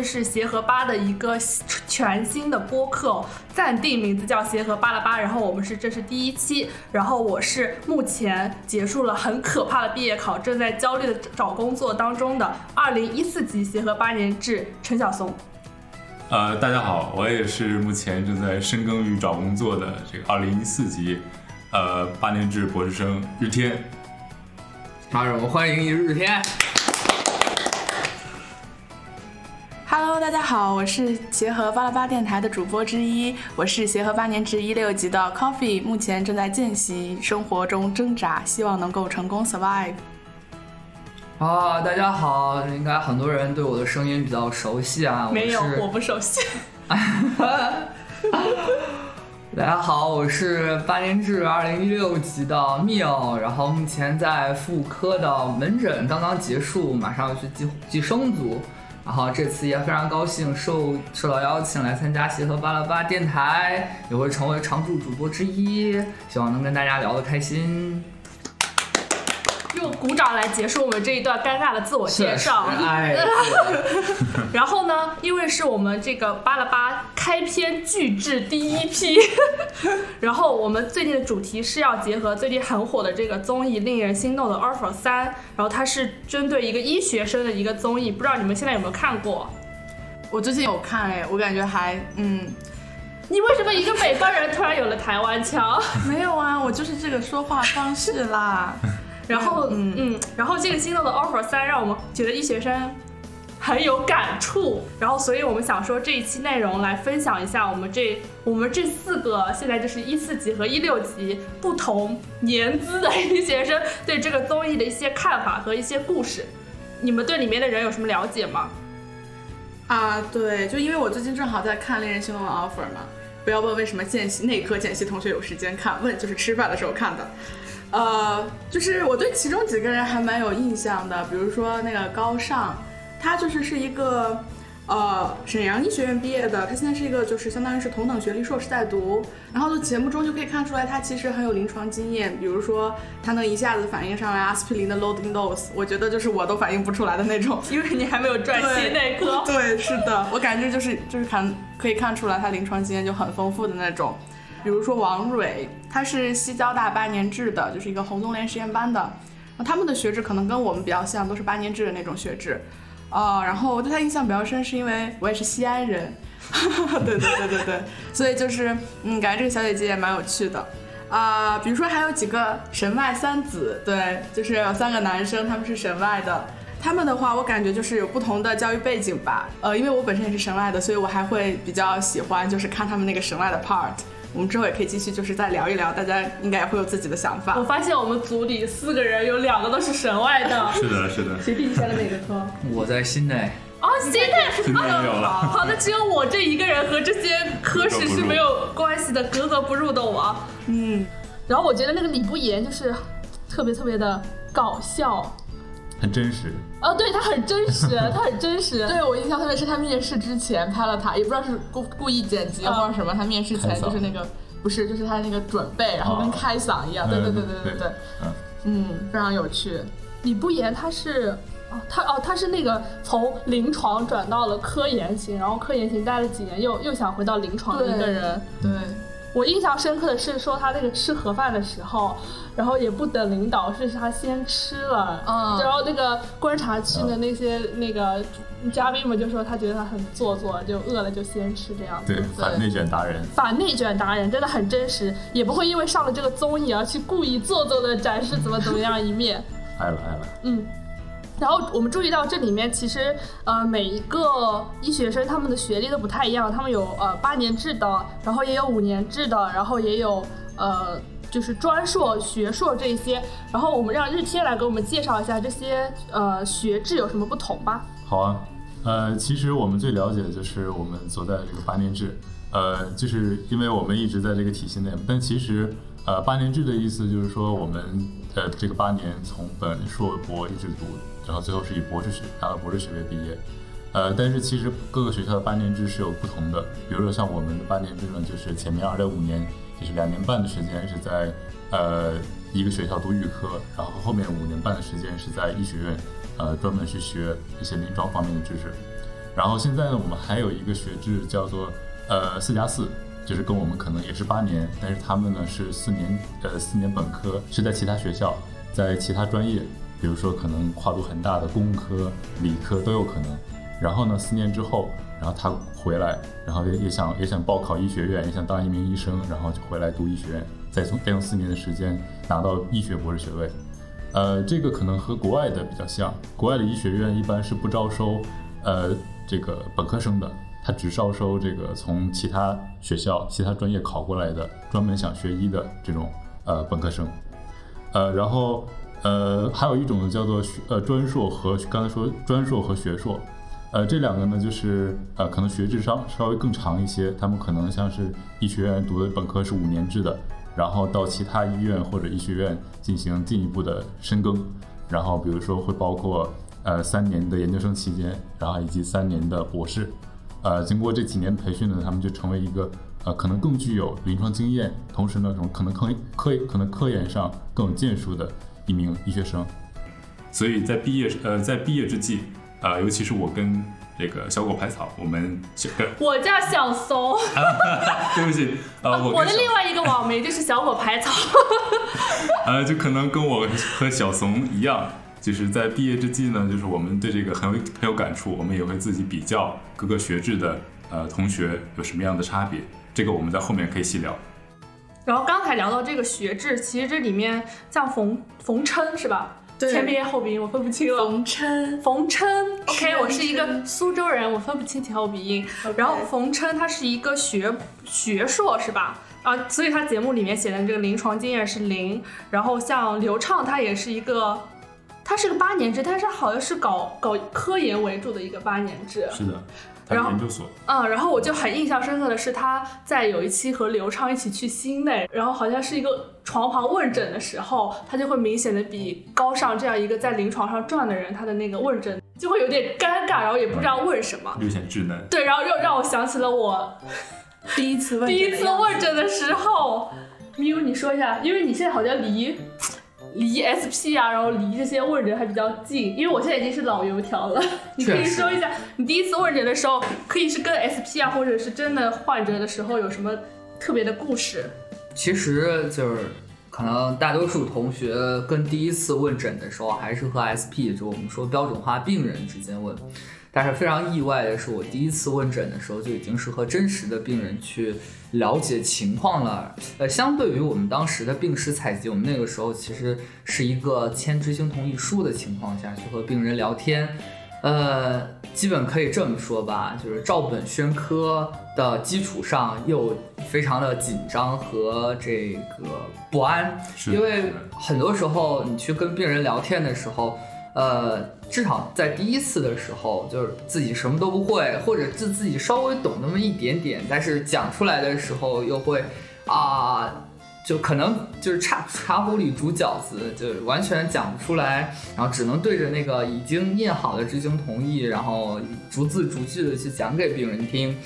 好，这是协和吧的一个全新的播客，暂定名字叫协和巴拉巴。然后我们是这是第一期，然后我是目前结束了很可怕的毕业考，正在焦虑的找工作当中的二零一四级协和八年制陈晓松。呃，大家好，我也是目前正在深耕于找工作的这个二零一四级，呃，八年制博士生日天。啊，我们，欢迎日天。Hello，大家好，我是协和巴拉巴电台的主播之一，我是协和八年制一六级的 Coffee，目前正在见习，生活中挣扎，希望能够成功 survive。啊，大家好，应该很多人对我的声音比较熟悉啊。没有，我不熟悉。大家好，我是八年制二零一六级的缪，然后目前在妇科的门诊刚刚结束，马上要去寄寄生组。然后这次也非常高兴受受到邀请来参加协和巴拉巴电台，也会成为常驻主播之一，希望能跟大家聊得开心。用鼓掌来结束我们这一段尴尬的自我介绍。哎，然后呢，因为是我们这个巴拉巴开篇巨制第一批，然后我们最近的主题是要结合最近很火的这个综艺《令人心动的 offer 三》，然后它是针对一个医学生的一个综艺，不知道你们现在有没有看过？我最近有看哎，我感觉还嗯，你为什么一个北方人突然有了台湾腔？没有啊，我就是这个说话方式啦。然后，嗯嗯，然后这个心动的 offer 三让我们觉得医学生很有感触，然后所以我们想说这一期内容来分享一下我们这我们这四个现在就是一四级和一六级不同年资的医学生对这个综艺的一些看法和一些故事。你们对里面的人有什么了解吗？啊，对，就因为我最近正好在看《令人心动的 offer》嘛，不要问为什么见习内科见习同学有时间看，问就是吃饭的时候看的。呃，就是我对其中几个人还蛮有印象的，比如说那个高尚，他就是是一个呃沈阳医学院毕业的，他现在是一个就是相当于是同等学历硕士在读，然后从节目中就可以看出来他其实很有临床经验，比如说他能一下子反应上来阿司匹林的 loading dose，我觉得就是我都反应不出来的那种，因为你还没有转系内科。对，是的，我感觉就是就是看可以看出来他临床经验就很丰富的那种。比如说王蕊，他是西交大八年制的，就是一个红棕榈实验班的。那他们的学制可能跟我们比较像，都是八年制的那种学制。啊，然后我对他印象比较深，是因为我也是西安人。对对对对对，所以就是嗯，感觉这个小姐姐也蛮有趣的。啊，比如说还有几个神外三子，对，就是有三个男生，他们是神外的。他们的话，我感觉就是有不同的教育背景吧。呃，因为我本身也是神外的，所以我还会比较喜欢，就是看他们那个神外的 part。我们之后也可以继续，就是再聊一聊，大家应该也会有自己的想法。我发现我们组里四个人有两个都是神外的。是的，是的。学弟选了哪个科？我在新内。哦，新内。新内有了。好的，只有我这一个人和这些科室是没有关系的，格格不入的我。嗯。然后我觉得那个李不言就是特别特别的搞笑。很真实哦，对他很真实，他很真实。对我印象特别是他面试之前拍了他，也不知道是故故意剪辑或者什么。他面试前就是那个，不是，就是他那个准备，然后跟开嗓一样。对对对对对对，嗯嗯，非常有趣。李不言他是哦，他哦他是那个从临床转到了科研型，然后科研型待了几年，又又想回到临床的一个人。对。我印象深刻的是说他那个吃盒饭的时候，然后也不等领导，是他先吃了，嗯，然后那个观察区的那些那个嘉宾们就说他觉得他很做作，就饿了就先吃这样子。对，反内卷达人。反内卷达人真的很真实，也不会因为上了这个综艺而去故意做作的展示怎么怎么样一面。爱了爱了。嗯。然后我们注意到这里面其实呃每一个医学生他们的学历都不太一样，他们有呃八年制的，然后也有五年制的，然后也有呃就是专硕、学硕这些。然后我们让日天来给我们介绍一下这些呃学制有什么不同吧。好啊，呃其实我们最了解的就是我们所在的这个八年制，呃就是因为我们一直在这个体系内，但其实呃八年制的意思就是说我们呃这个八年从本硕博一直读。然后最后是以博士学拿到博士学位毕业，呃，但是其实各个学校的八年制是有不同的。比如说像我们的八年制呢，就是前面二点五年，就是两年半的时间是在呃一个学校读预科，然后后面五年半的时间是在医学院，呃，专门去学一些临床方面的知识。然后现在呢，我们还有一个学制叫做呃四加四，就是跟我们可能也是八年，但是他们呢是四年呃四年本科，是在其他学校，在其他专业，比如说可能跨度很大的工科、理科都有可能。然后呢，四年之后，然后他回来，然后也也想也想报考医学院，也想当一名医生，然后就回来读医学院，再从再用四年的时间拿到医学博士学位。呃，这个可能和国外的比较像，国外的医学院一般是不招收呃这个本科生的，他只招收这个从其他学校、其他专业考过来的专门想学医的这种呃本科生。呃，然后呃还有一种呢叫做学呃专硕和刚才说专硕和学硕。呃，这两个呢，就是呃，可能学制稍稍微更长一些，他们可能像是医学院读的本科是五年制的，然后到其他医院或者医学院进行进一步的深耕，然后比如说会包括呃三年的研究生期间，然后以及三年的博士，呃，经过这几年培训呢，他们就成为一个呃可能更具有临床经验，同时呢，可能科科可能科研上更有建树的一名医学生，所以在毕业呃在毕业之际。啊，尤其是我跟这个小狗排草，我们 我叫小松，对不起，呃，我的另外一个网名就是小狗排草，呃，就可能跟我和小怂一样，就是在毕业之际呢，就是我们对这个很有很有感触，我们也会自己比较各个学制的呃同学有什么样的差别，这个我们在后面可以细聊。然后刚才聊到这个学制，其实这里面像冯冯琛是吧？前鼻音后鼻音我分不清了。冯琛，冯琛，OK，我是一个苏州人，我分不清前后鼻音。然后冯琛他是一个学学硕是吧？啊，所以他节目里面写的这个临床经验是零。然后像刘畅他也是一个，他是个八年制，但是好像是搞搞科研为主的一个八年制。是的。然后，嗯，然后我就很印象深刻的是，他在有一期和刘畅一起去心内，然后好像是一个床旁问诊的时候，他就会明显的比高尚这样一个在临床上转的人，他的那个问诊就会有点尴尬，然后也不知道问什么，略显稚嫩。对，然后又让我想起了我第一次问第一次问诊的时候，咪你说一下，因为你现在好像离。离 SP 啊，然后离这些问诊还比较近，因为我现在已经是老油条了。你可以说一下，你第一次问诊的时候，可以是跟 SP 啊，或者是真的患者的时候有什么特别的故事？其实就是可能大多数同学跟第一次问诊的时候，还是和 SP，就我们说标准化病人之间问。但是非常意外的是，我第一次问诊的时候就已经是和真实的病人去了解情况了。呃，相对于我们当时的病史采集，我们那个时候其实是一个签知情同意书的情况下去和病人聊天。呃，基本可以这么说吧，就是照本宣科的基础上，又非常的紧张和这个不安，因为很多时候你去跟病人聊天的时候。呃，至少在第一次的时候，就是自己什么都不会，或者自自己稍微懂那么一点点，但是讲出来的时候又会啊，就可能就是茶茶壶里煮饺子，就完全讲不出来，然后只能对着那个已经印好的执行同意，然后逐字逐句的去讲给病人听。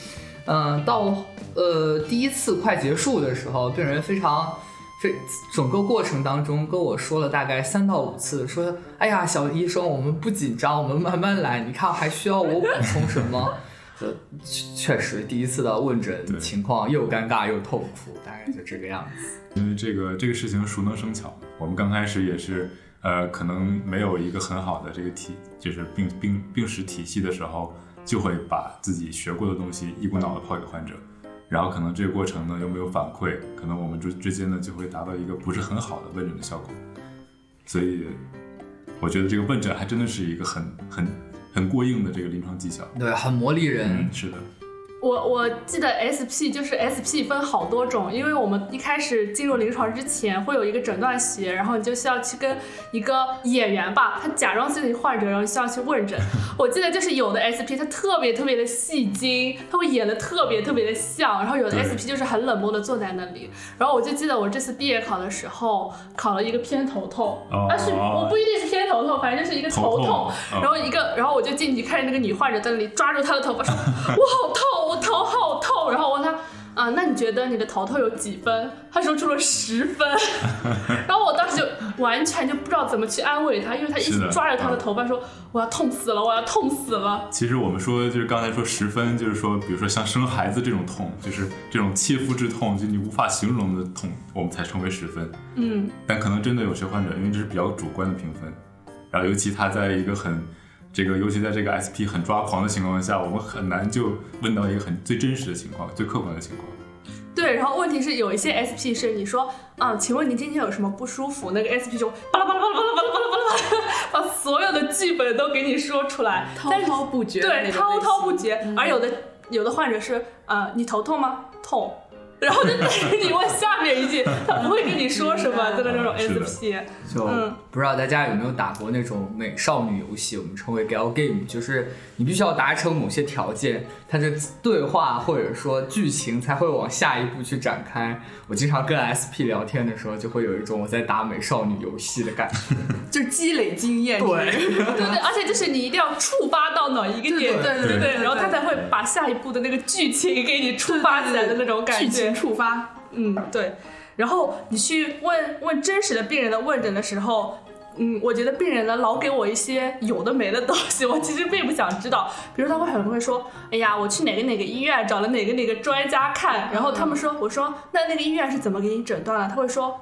嗯，到呃第一次快结束的时候，病人非常。这整个过程当中跟我说了大概三到五次，说：“哎呀，小医生，我们不紧张，我们慢慢来。你看还需要我补充什么？” 呃，确实，第一次的问诊情况又尴尬又痛苦，大概就这个样子。因为这个这个事情熟能生巧，我们刚开始也是，呃，可能没有一个很好的这个体，就是病病病史体系的时候，就会把自己学过的东西一股脑的抛给患者。然后可能这个过程呢又没有反馈，可能我们之之间呢就会达到一个不是很好的问诊的效果，所以我觉得这个问诊还真的是一个很很很过硬的这个临床技巧，对，很磨砺人，是的。我我记得 SP 就是 SP 分好多种，因为我们一开始进入临床之前会有一个诊断学，然后你就需要去跟一个演员吧，他假装自己患者，然后需要去问诊。我记得就是有的 SP 他特别特别的戏精，他会演的特别特别的像，然后有的 SP 就是很冷漠的坐在那里。然后我就记得我这次毕业考的时候考了一个偏头痛，但是我不一定是偏头痛，反正就是一个头痛。然后一个，然后我就进去看着那个女患者在那里抓住她的头发说：“ 我好痛。”头好痛，然后我问他啊，那你觉得你的头痛有几分？他说出了十分，然后我当时就完全就不知道怎么去安慰他，因为他一直抓着他的头发说我要痛死了，我要痛死了。其实我们说就是刚才说十分，就是说比如说像生孩子这种痛，就是这种切肤之痛，就你无法形容的痛，我们才称为十分。嗯，但可能真的有些患者，因为这是比较主观的评分，然后尤其他在一个很这个，尤其在这个 SP 很抓狂的情况下，我们很难就问到一个很最真实的情况、最客观的情况。对，然后问题是有一些 SP 是你说啊，请问您今天有什么不舒服？那个 SP 就巴拉巴拉巴拉巴拉巴拉巴拉巴拉，把所有的剧本都给你说出来，滔滔不绝，对，滔滔不绝。而有的有的患者是呃，你头痛吗？痛。然后就等着你问下面一句，他不会跟你说什么，就是那种 SP。就不知道大家有没有打过那种美少女游戏，我们称为 gal game，就是你必须要达成某些条件，它的对话或者说剧情才会往下一步去展开。我经常跟 SP 聊天的时候，就会有一种我在打美少女游戏的感觉，就是积累经验。对对对，而且就是你一定要触发到哪一个点，对对对，然后他才会把下一步的那个剧情给你触发起来的那种感觉。触发，嗯，对。然后你去问问真实的病人的问诊的时候，嗯，我觉得病人呢老给我一些有的没的东西，我其实并不想知道。比如他会很会说，哎呀，我去哪个哪个医院找了哪个哪个专家看，然后他们说，我说那那个医院是怎么给你诊断的？他会说。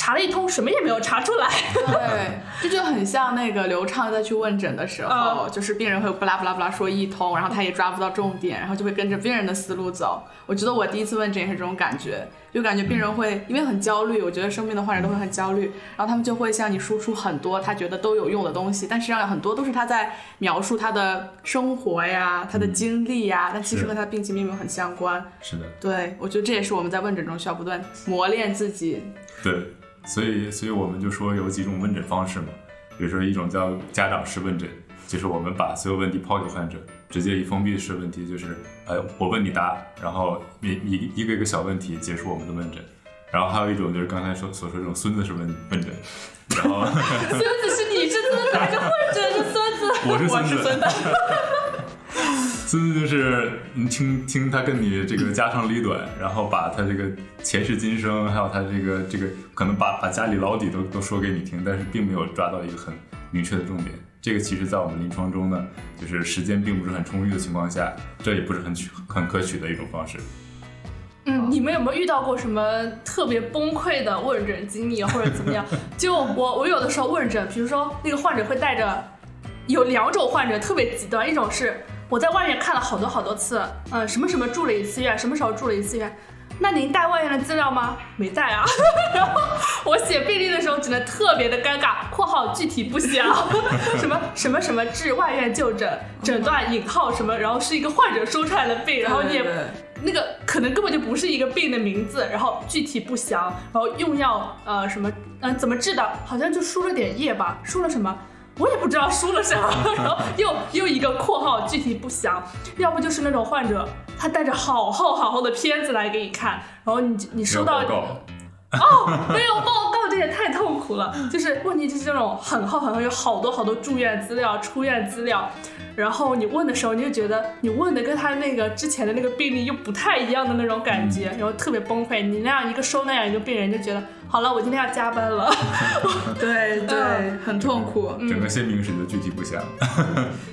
查了一通，什么也没有查出来。对，这就很像那个刘畅在去问诊的时候，就是病人会不拉不拉不拉说一通，然后他也抓不到重点，然后就会跟着病人的思路走。我觉得我第一次问诊也是这种感觉，就感觉病人会因为很焦虑，我觉得生病的患者都会很焦虑，然后他们就会向你输出很多他觉得都有用的东西，但实际上很多都是他在描述他的生活呀、他的经历呀，但其实和他的病情并没有很相关。是的，对，我觉得这也是我们在问诊中需要不断磨练自己。对。所以，所以我们就说有几种问诊方式嘛，比如说一种叫家长式问诊，就是我们把所有问题抛给患者，直接以封闭式问题，就是，呃，我问你答，然后一一一个一个小问题结束我们的问诊。然后还有一种就是刚才说所说这种孙子式问问诊，然后 孙子是你是孙子还是患者是孙子？我是孙子。孙子就是你听听他跟你这个家长里短，然后把他这个前世今生，还有他这个这个可能把把家里老底都都说给你听，但是并没有抓到一个很明确的重点。这个其实在我们临床中呢，就是时间并不是很充裕的情况下，这也不是很取很可取的一种方式。嗯，你们有没有遇到过什么特别崩溃的问诊经历或者怎么样？就我我有的时候问诊，比如说那个患者会带着，有两种患者特别极端，一种是。我在外面看了好多好多次，嗯，什么什么住了一次院，什么时候住了一次院？那您带外院的资料吗？没带啊。然后我写病历的时候只能特别的尴尬（括号具体不详），什么什么什么治外院就诊，诊断引号什么，然后是一个患者说出来的病，然后你也那个可能根本就不是一个病的名字，然后具体不详，然后用药呃什么嗯怎么治的，好像就输了点液吧，输了什么？我也不知道输了啥，然后又又一个括号具体不详，要不就是那种患者他带着好厚好厚的片子来给你看，然后你你收到哦没有报告这也太痛苦了，就是问题就是这种很厚很厚有好多好多住院资料出院资料。然后你问的时候，你就觉得你问的跟他那个之前的那个病例又不太一样的那种感觉，然后特别崩溃。你那样一个收那样一个病人，就觉得好了，我今天要加班了。对对，很痛苦。整个签名时就具体不详。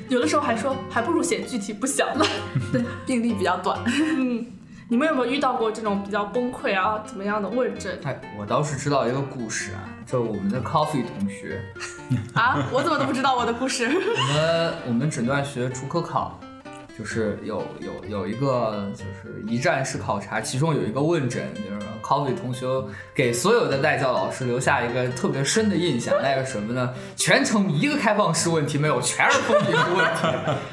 有的时候还说还不如写具体不详呢。对，病例比较短。嗯，你们有没有遇到过这种比较崩溃啊怎么样的问诊？哎，我倒是知道一个故事啊。就我们的 Coffee 同学啊，我怎么都不知道我的故事。我们我们诊断学主科考，就是有有有一个就是一站式考察，其中有一个问诊，就是 Coffee 同学给所有的代教老师留下一个特别深的印象，那个什么呢？全程一个开放式问题没有，全是封闭式问题。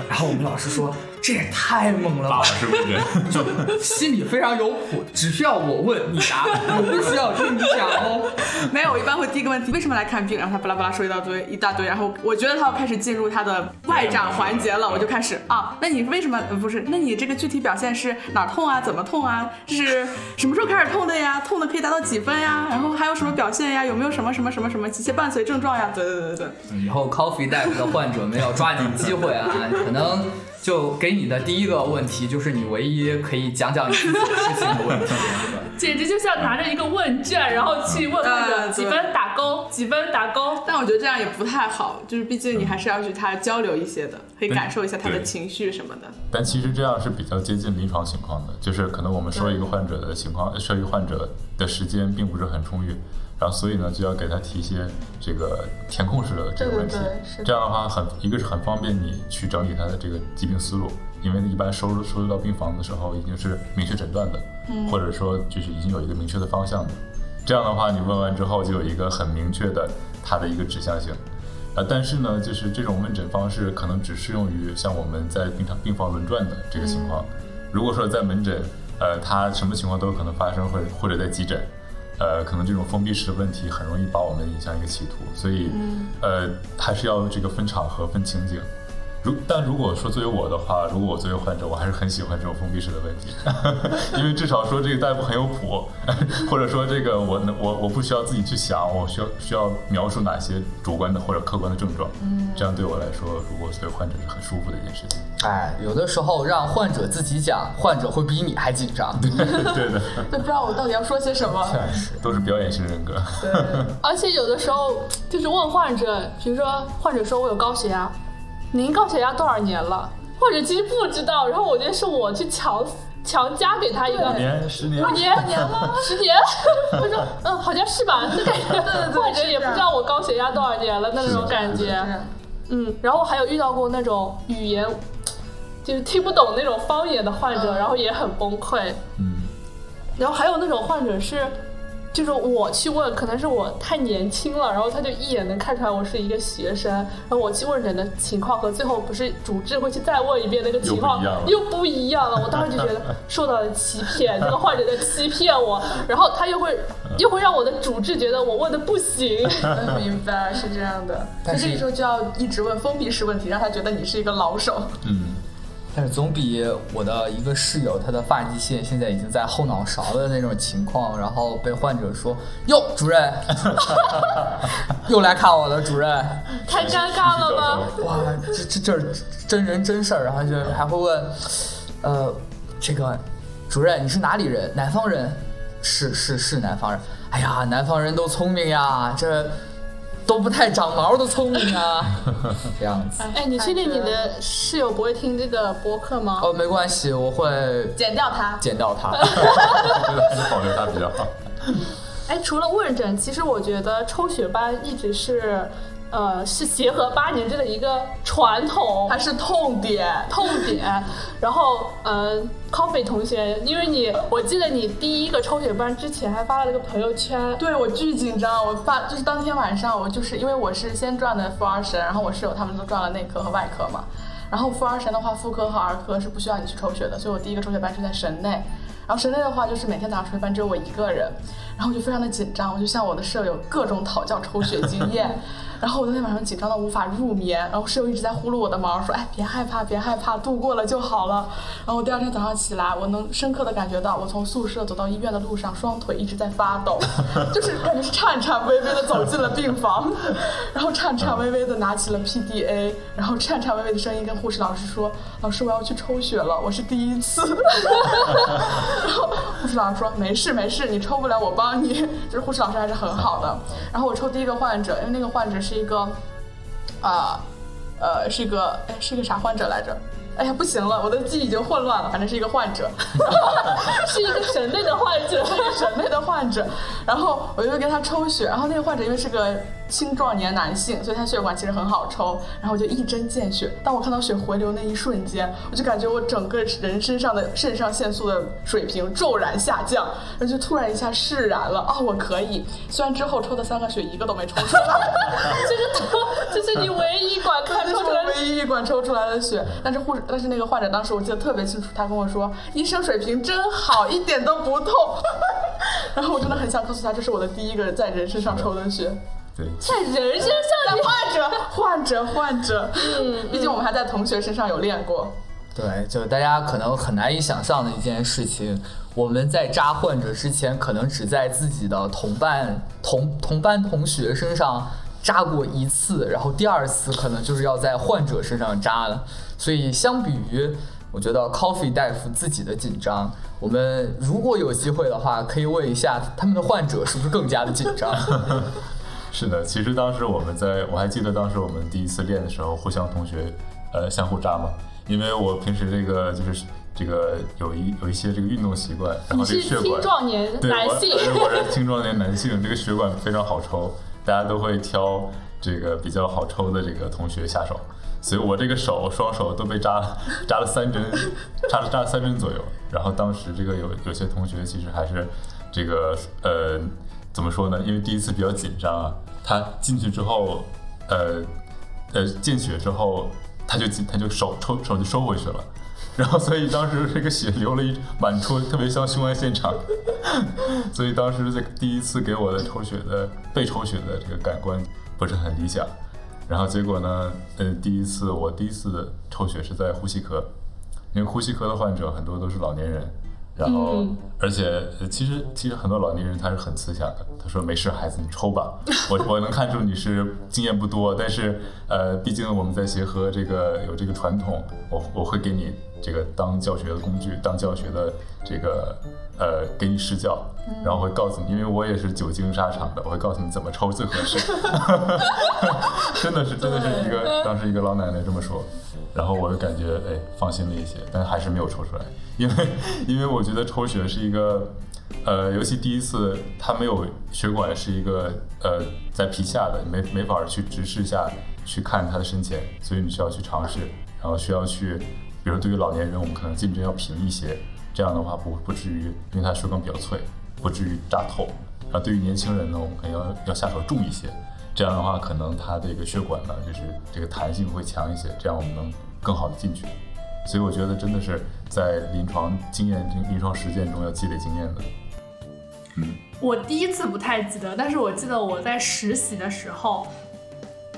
然后我们老师说。这也太猛了吧！是不是？就心里非常有谱，只需要我问你答，我不需要听你讲哦。没有，我一般会第一个问题：为什么来看病？然后他巴拉巴拉说一大堆，一大堆。然后我觉得他要开始进入他的外展环节了，我就开始啊，那你为什么不是？那你这个具体表现是哪痛啊？怎么痛啊？这是什么时候开始痛的呀？痛的可以达到几分呀？然后还有什么表现呀？有没有什么什么什么什么急切伴随症状呀？对对对对对。以后 Coffee 大夫的患者们要抓紧机会啊，可能就给。你的第一个问题就是你唯一可以讲讲你自己的事情的问题。简直就像拿着一个问卷，然后去问患者嗯几分打勾，几分打勾。但我觉得这样也不太好，就是毕竟你还是要与他交流一些的，可以感受一下他的情绪什么的。但其实这样是比较接近临床情况的，就是可能我们说一个患者的情况，说一个患者的时间并不是很充裕，然后所以呢就要给他提一些这个填空式的这个问题。对对对，这样的话很一个是很方便你去整理他的这个疾病思路，因为一般收入收入到病房的时候已经是明确诊断的，或者说就是已经有一个明确的方向的，这样的话你问完之后就有一个很明确的它的一个指向性。啊，但是呢，就是这种问诊方式可能只适用于像我们在病床病房轮转的这个情况。如果说在门诊，呃，他什么情况都有可能发生，或者或者在急诊，呃，可能这种封闭式的问题很容易把我们引向一个歧途，所以，呃，还是要这个分场合、分情景。如但如果说作为我的话，如果我作为患者，我还是很喜欢这种封闭式的问题，因为至少说这个大夫很有谱，或者说这个我能我我不需要自己去想，我需要需要描述哪些主观的或者客观的症状，这样对我来说，如果作为患者是很舒服的一件事情。哎，有的时候让患者自己讲，患者会比你还紧张。对的，都不知道我到底要说些什么。都是表演型人格。对 而且有的时候就是问患者，比如说患者说我有高血压，您高血压多少年了？患者其实不知道，然后我觉得是我去强强加给他一个五年、十年五，年年了，十年。他说嗯，好像是吧？就感觉患者也不知道我高血压多少年了的那种感觉。嗯，然后还有遇到过那种语言就是听不懂那种方言的患者，然后也很崩溃。嗯，然后还有那种患者是，就是我去问，可能是我太年轻了，然后他就一眼能看出来我是一个学生，然后我去问诊的情况和最后不是主治会去再问一遍那个情况又不一样了又不一样了，我当时就觉得受到了欺骗，这个患者在欺骗我，然后他又会又会让我的主治觉得我问的不行。嗯 明白，是这样的。但是所以这个时候就要一直问封闭式问题，让他觉得你是一个老手。嗯，但是总比我的一个室友，他的发际线现在已经在后脑勺的那种情况，然后被患者说：“哟，主任，又来看我了，主任。太尴尬了吧？”哇，这这这是真人真事儿，然后就还会问，呃，这个主任你是哪里人？南方人？是是是南方人。哎呀，南方人都聪明呀，这都不太长毛的聪明啊，这样子。哎，你确定你的室友不会听这个播客吗？哦，没关系，我会剪掉它。剪掉它。我觉得还是保留它比较好。哎，除了问诊，其实我觉得抽血班一直是，呃，是协和八年制的一个传统它是痛点，痛点。然后，呃，Coffee 同学，因为你，我记得你第一个抽血班之前还发了个朋友圈，对我巨紧张，我发就是当天晚上，我就是因为我是先转的妇儿神，然后我室友他们都转了内科和外科嘛。然后妇儿神的话，妇科和儿科是不需要你去抽血的，所以我第一个抽血班是在神内。然后神内的话，就是每天早上抽血班只有我一个人，然后我就非常的紧张，我就向我的舍友各种讨教抽血经验。然后我那天晚上紧张到无法入眠，然后室友一直在呼噜我的毛，说：“哎，别害怕，别害怕，度过了就好了。”然后我第二天早上起来，我能深刻的感觉到，我从宿舍走到医院的路上，双腿一直在发抖，就是感觉是颤颤巍巍的走进了病房，然后颤颤巍巍的拿起了 PDA，然后颤颤巍巍的声音跟护士老师说：“老师，我要去抽血了，我是第一次。”然后护士老师说：“没事没事，你抽不了我帮你。”就是护士老师还是很好的。然后我抽第一个患者，因为那个患者是一个，啊、呃，是一个哎是一个啥患者来着？哎呀，不行了，我的记忆已经混乱了。反正是一个患者 是一个神内的患者。是一个神内的患者。然后我就给他抽血，然后那个患者因为是个青壮年男性，所以他血管其实很好抽。然后我就一针见血，当我看到血回流那一瞬间，我就感觉我整个人身上的肾上腺素的水平骤然下降，然后就突然一下释然了。哦，我可以。虽然之后抽的三个血一个都没抽出来。这是 这是你唯一一管看出来的唯一一管抽出来的血，但是护士，但是那个患者当时我记得特别清楚，他跟我说医生水平真好，一点都不痛。然后我真的很想告诉他，这是我的第一个在人身上抽的血。对，在人身上但患者，患者，患者，嗯，毕竟我们还在同学身上有练过。对，就是大家可能很难以想象的一件事情，我们在扎患者之前，可能只在自己的同伴、同同班同学身上扎过一次，然后第二次可能就是要在患者身上扎了。所以相比于我觉得 Coffee 大夫自己的紧张，我们如果有机会的话，可以问一下他们的患者是不是更加的紧张。是的，其实当时我们在，我还记得当时我们第一次练的时候，互相同学呃相互扎嘛，因为我平时这个就是这个有一有一些这个运动习惯，然后这个血管青壮年男性，我是青壮年男性，这个血管非常好抽，大家都会挑这个比较好抽的这个同学下手，所以我这个手双手都被扎 扎了三针，扎了扎了三针左右，然后当时这个有有些同学其实还是这个呃。怎么说呢？因为第一次比较紧张啊，他进去之后，呃，呃，见血之后，他就他就手抽手就收回去了，然后所以当时这个血流了一满出，特别像凶案现场，所以当时这第一次给我的抽血的被抽血的这个感官不是很理想，然后结果呢，呃，第一次我第一次抽血是在呼吸科，因为呼吸科的患者很多都是老年人。然后，而且其实其实很多老年人他是很慈祥的。他说：“没事，孩子，你抽吧。我我能看出你是经验不多，但是呃，毕竟我们在协和这个有这个传统，我我会给你这个当教学的工具，当教学的这个呃给你施教，然后会告诉你，因为我也是久经沙场的，我会告诉你怎么抽最合适。真的是真的是一个当时一个老奶奶这么说。”然后我就感觉哎放心了一些，但还是没有抽出来，因为 因为我觉得抽血是一个，呃，尤其第一次它没有血管是一个呃在皮下的，没没法去直视下去看它的深浅，所以你需要去尝试，然后需要去，比如对于老年人，我们可能进针要平一些，这样的话不不至于因为它血管比较脆，不至于扎透。然后对于年轻人呢，我们可能要要下手重一些。这样的话，可能它这个血管呢，就是这个弹性会强一些，这样我们能更好的进去。所以我觉得真的是在临床经验、临床实践中要积累经验的。嗯，我第一次不太记得，但是我记得我在实习的时候，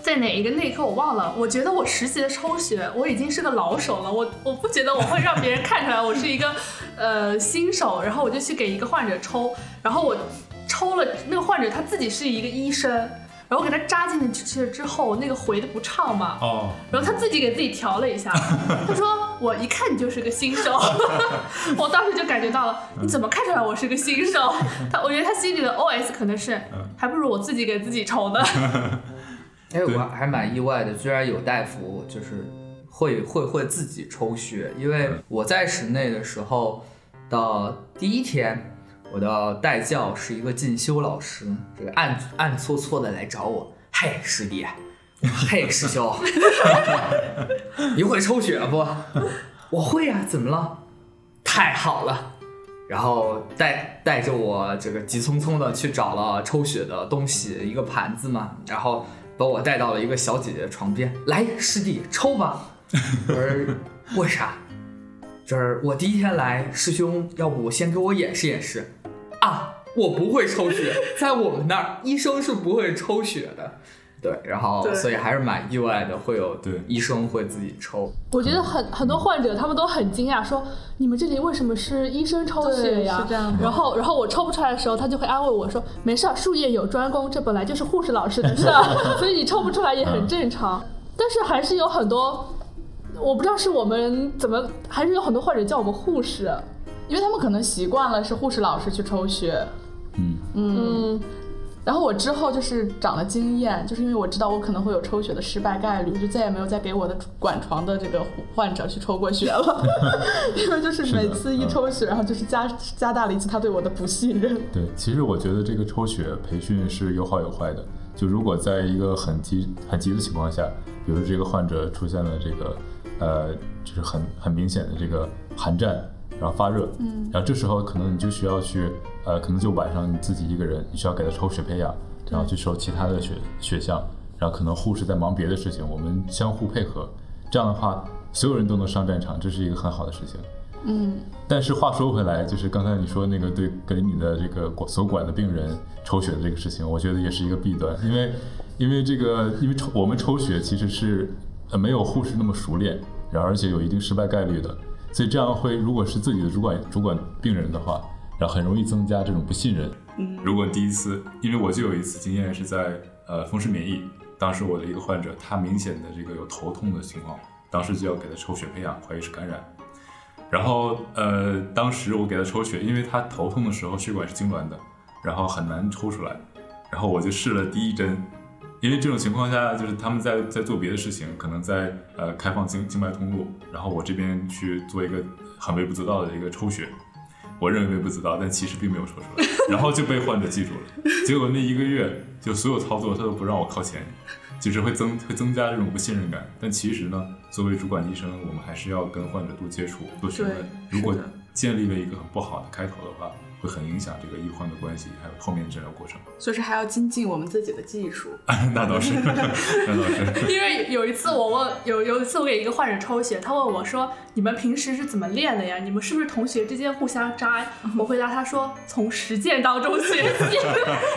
在哪一个内科我忘了。我觉得我实习的抽血，我已经是个老手了。我我不觉得我会让别人看出来我是一个呃新手，然后我就去给一个患者抽，然后我抽了那个患者他自己是一个医生。然后给他扎进去之后，那个回的不畅嘛。哦。然后他自己给自己调了一下，他说：“我一看你就是个新手。”我当时就感觉到了，你怎么看出来我是个新手？他，我觉得他心里的 OS 可能是，还不如我自己给自己抽呢。哎，我还蛮意外的，居然有大夫就是会会会自己抽血，因为我在室内的时候到第一天。我的代教是一个进修老师，这个暗暗搓搓的来找我，嘿师弟，嘿师兄，你会抽血不？我会呀，怎么了？太好了，然后带带着我这个急匆匆的去找了抽血的东西，一个盘子嘛，然后把我带到了一个小姐姐的床边，来师弟抽吧。我说为啥？就是我第一天来，师兄，要不先给我演示演示。啊，我不会抽血，在我们那儿，医生是不会抽血的。对，然后所以还是蛮意外的，会有对医生会自己抽。我觉得很很多患者他们都很惊讶，说你们这里为什么是医生抽血呀？是这样。然后然后我抽不出来的时候，他就会安慰我说，没事，术业有专攻，这本来就是护士老师的事，所以你抽不出来也很正常。但是还是有很多，我不知道是我们怎么，还是有很多患者叫我们护士。因为他们可能习惯了是护士老师去抽血，嗯。嗯，然后我之后就是长了经验，就是因为我知道我可能会有抽血的失败概率，就再也没有再给我的管床的这个患者去抽过血了，因为就是每次一抽血，然后就是加加大了一次他对我的不信任。对，其实我觉得这个抽血培训是有好有坏的，就如果在一个很急很急的情况下，比如这个患者出现了这个呃，就是很很明显的这个寒战。然后发热，嗯，然后这时候可能你就需要去，呃，可能就晚上你自己一个人，你需要给他抽血培养，然后去抽其他的血血项，然后可能护士在忙别的事情，我们相互配合，这样的话所有人都能上战场，这是一个很好的事情，嗯。但是话说回来，就是刚才你说那个对给你的这个管所管的病人抽血的这个事情，我觉得也是一个弊端，因为因为这个因为抽我们抽血其实是呃没有护士那么熟练，然后而且有一定失败概率的。所以这样会，如果是自己的主管主管病人的话，然后很容易增加这种不信任。嗯，如果第一次，因为我就有一次经验是在呃风湿免疫，当时我的一个患者他明显的这个有头痛的情况，当时就要给他抽血培养，怀疑是感染。然后呃，当时我给他抽血，因为他头痛的时候血管是痉挛的，然后很难抽出来。然后我就试了第一针，因为这种情况下就是他们在在做别的事情，可能在呃开放经静脉通路，然后我这边去做一个很微不足道的一个抽血。我认为微不足道，但其实并没有抽出来，然后就被患者记住了。结果那一个月，就所有操作他都不让我靠前，就是会增会增加这种不信任感。但其实呢，作为主管医生，我们还是要跟患者多接触、多询问。如果建立了一个很不好的开头的话。会很影响这个医患的关系，还有后面治疗过程。所以说还要精进我们自己的技术。那倒是，那倒是。因为有一次我问，有有一次我给一个患者抽血，他问我说：“你们平时是怎么练的呀？你们是不是同学之间互相扎？”我回答他说：“从实践当中学习。”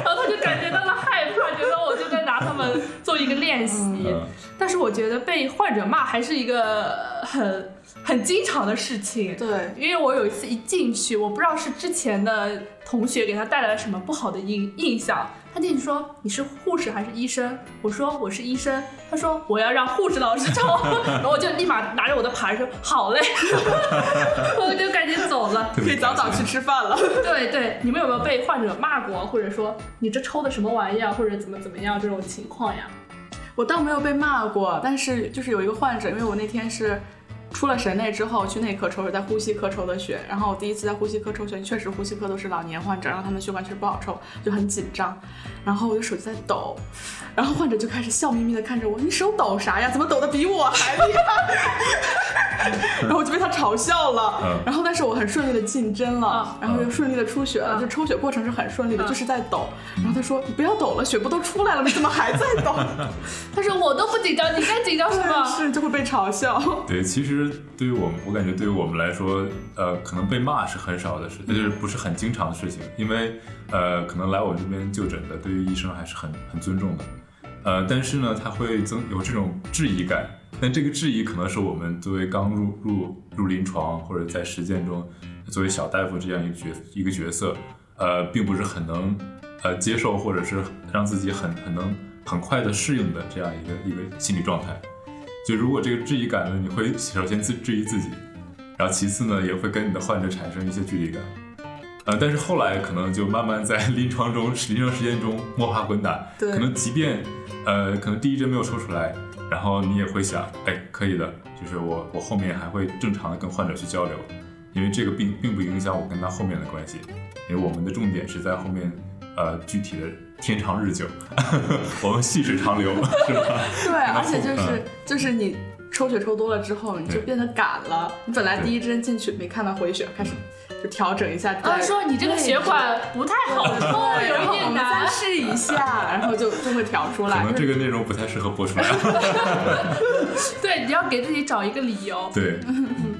然后他就感觉到了害怕，觉得我就在拿他们做一个练习。但是我觉得被患者骂还是一个很。很经常的事情，对，因为我有一次一进去，我不知道是之前的同学给他带来了什么不好的印印象，他进去说你是护士还是医生？我说我是医生，他说我要让护士老师抽，然后我就立马拿着我的牌说好嘞，我就赶紧走了，可以早早去吃饭了。对对，你们有没有被患者骂过，或者说你这抽的什么玩意啊，或者怎么怎么样这种情况呀？我倒没有被骂过，但是就是有一个患者，因为我那天是。出了神内之后去内科抽血，在呼吸科抽的血，然后我第一次在呼吸科抽血，确实呼吸科都是老年患者，然后他们血管确实不好抽，就很紧张，然后我的手就在抖，然后患者就开始笑眯眯的看着我，你手抖啥呀？怎么抖的比我还厉害？然后我就被他嘲笑了，然后但是我很顺利的进针了，然后又顺利的出血了，就抽血过程是很顺利的，就是在抖，然后他说你不要抖了，血不都出来了，你怎么还在抖？他说我都不紧张，你该紧张什么？是就会被嘲笑。对，其实。实对于我们，我感觉对于我们来说，呃，可能被骂是很少的事，就是不是很经常的事情。因为，呃，可能来我这边就诊的，对于医生还是很很尊重的。呃，但是呢，他会增有这种质疑感。但这个质疑可能是我们作为刚入入入临床或者在实践中作为小大夫这样一个角一个角色，呃，并不是很能呃接受，或者是让自己很很能很快的适应的这样一个一个心理状态。就如果这个质疑感呢，你会首先自质疑自己，然后其次呢，也会跟你的患者产生一些距离感，呃，但是后来可能就慢慢在临床中临床实践中摸爬滚打，对，可能即便呃可能第一针没有抽出来，然后你也会想，哎，可以的，就是我我后面还会正常的跟患者去交流，因为这个并并不影响我跟他后面的关系，因为我们的重点是在后面呃具体的。天长日久，我们细水长流，是吧？对，而且就是就是你抽血抽多了之后，你就变得赶了。你本来第一针进去没看到回血，开始就调整一下。他说你这个血管不太好抽，有一点难。再试一下，然后就就会调出来。可能这个内容不太适合播出来。对，你要给自己找一个理由。对。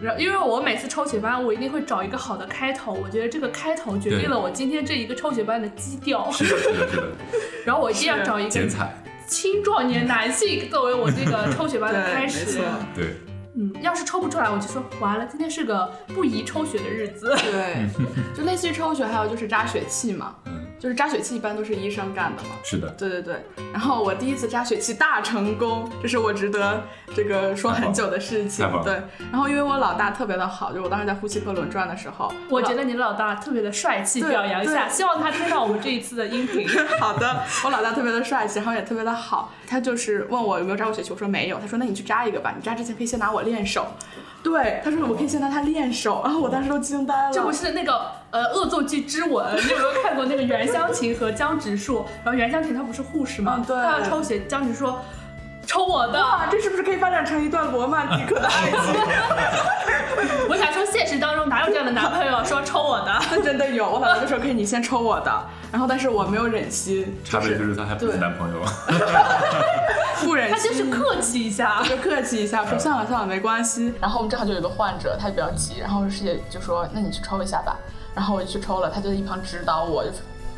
然后，因为我每次抽血班，我一定会找一个好的开头。我觉得这个开头决定了我今天这一个抽血班的基调。是的，是的，是的。然后我一定要找一个 剪彩青壮年男性作为我这个抽血班的开始。对。嗯，要是抽不出来，我就说完了，今天是个不宜抽血的日子。对，就类似于抽血，还有就是扎血器嘛。嗯。就是扎血器一般都是医生干的嘛，是的，对对对。然后我第一次扎血器大成功，这是我值得这个说很久的事情。对。然后因为我老大特别的好，就我当时在呼吸科轮转的时候，我觉得你老大特别的帅气，表扬一下，希望他听到我们这一次的音频。好的，我老大特别的帅气，然后也特别的好。他就是问我有没有扎过血球，我说没有。他说那你去扎一个吧，你扎之前可以先拿我练手。对，他说我可以先拿他练手，然后我当时都惊呆了。这不是那个呃《恶作剧之吻》，你有没有看过那个袁湘琴和江直树？然后袁湘琴她不是护士吗？对，她要抽血，江直说抽我的，这是不是可以发展成一段罗曼蒂克的爱情？我想说，现实当中哪有这样的男朋友说抽我的？真的有，我老公就说可以你先抽我的，然后但是我没有忍心。差别就是他还不是男朋友。不忍心，他就是客气一下，就客气一下，说算了算了，没关系。然后我们正好就有个患者，他就比较急，然后师姐就说：“那你去抽一下吧。”然后我就去抽了，他就在一旁指导我，就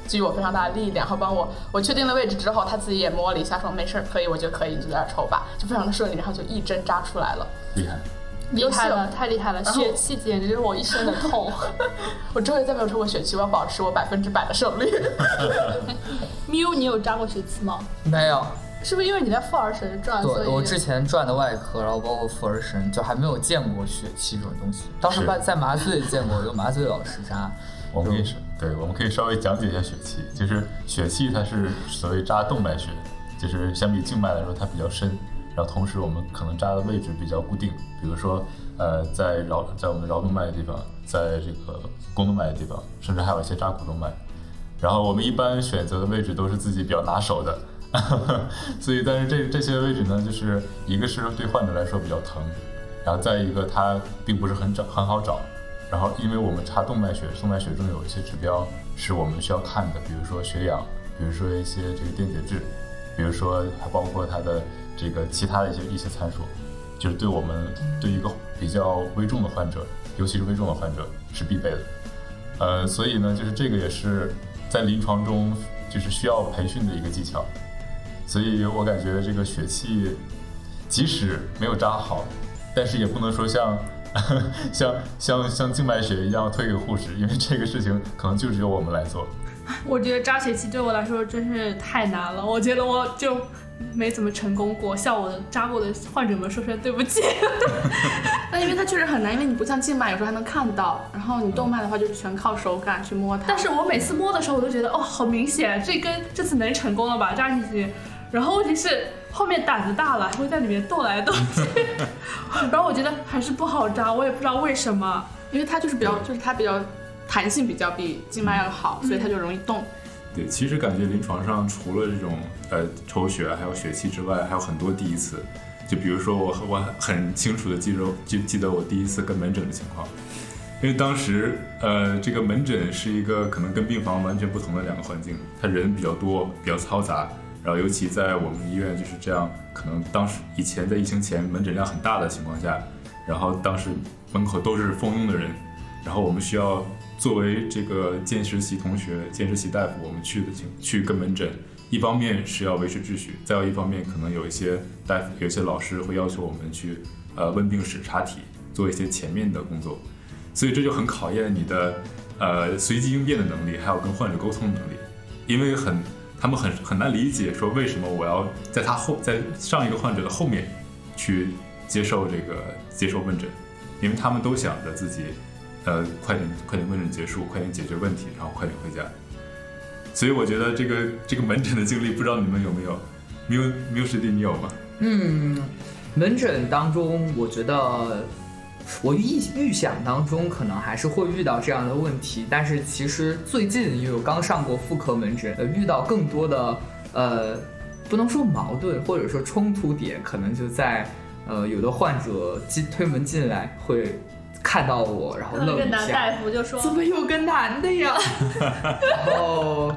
给予我非常大的力量，然后帮我。我确定了位置之后，他自己也摸了一下，说：“没事儿，可以，我觉得可以，你就在这抽吧。”就非常的顺利，然后就一针扎出来了，厉害，厉害了，太厉害了！血气简直就是我一身的痛。我终于再没有抽过血气，我要保持我百分之百的胜率。喵，你有扎过血气吗？没有。是不是因为你在妇儿神转？所以对，我之前转的外科，然后包括妇儿神，就还没有见过血气这种东西。当时在在麻醉见过，有麻醉老师扎。我们可以是，对，我们可以稍微讲解一下血气。就是血气，它是所谓扎动脉血，就是相比静脉来说它比较深，然后同时我们可能扎的位置比较固定，比如说呃在桡在我们桡动脉的地方，在这个肱动脉的地方，甚至还有一些扎股动脉。然后我们一般选择的位置都是自己比较拿手的，所以但是这这些位置呢，就是一个是对患者来说比较疼，然后再一个它并不是很找很好找。然后，因为我们查动脉血，动脉血中有一些指标是我们需要看的，比如说血氧，比如说一些这个电解质，比如说还包括它的这个其他的一些一些参数，就是对我们对一个比较危重的患者，尤其是危重的患者是必备的。呃，所以呢，就是这个也是在临床中就是需要培训的一个技巧。所以我感觉这个血气，即使没有扎好，但是也不能说像。像像像静脉血一样推给护士，因为这个事情可能就只有我们来做。我觉得扎血气对我来说真是太难了，我觉得我就没怎么成功过，向我的扎过的患者们说声对不起。那因为它确实很难，因为你不像静脉，有时候还能看到，然后你动脉的话就是全靠手感去摸它。但是我每次摸的时候，我都觉得哦，好明显，这根这次能成功了吧，扎进去。然后问题是后面胆子大了，还会在里面动来动去，然后我觉得还是不好扎，我也不知道为什么，因为它就是比较，就是它比较弹性比较比静脉要好，所以它就容易动。对，其实感觉临床上除了这种呃抽血还有血气之外，还有很多第一次。就比如说我我很清楚的记着记记得我第一次跟门诊的情况，因为当时呃这个门诊是一个可能跟病房完全不同的两个环境，他人比较多，比较嘈杂。然后，尤其在我们医院就是这样，可能当时以前在疫情前门诊量很大的情况下，然后当时门口都是蜂拥的人，然后我们需要作为这个见实习同学、见实习大夫，我们去的去跟门诊，一方面是要维持秩序，再有一方面可能有一些大夫、有些老师会要求我们去呃问病史、查体，做一些前面的工作，所以这就很考验你的呃随机应变的能力，还有跟患者沟通的能力，因为很。他们很很难理解，说为什么我要在他后，在上一个患者的后面，去接受这个接受问诊，因为他们都想着自己，呃，快点快点问诊结束，快点解决问题，然后快点回家。所以我觉得这个这个门诊的经历，不知道你们有没有？没有没有师弟，你有吗？嗯，门诊当中，我觉得。我预预想当中可能还是会遇到这样的问题，但是其实最近因为我刚上过妇科门诊，呃，遇到更多的呃，不能说矛盾或者说冲突点，可能就在呃，有的患者进推门进来会看到我，然后愣一下，男大夫就说怎么有个男的呀？然后。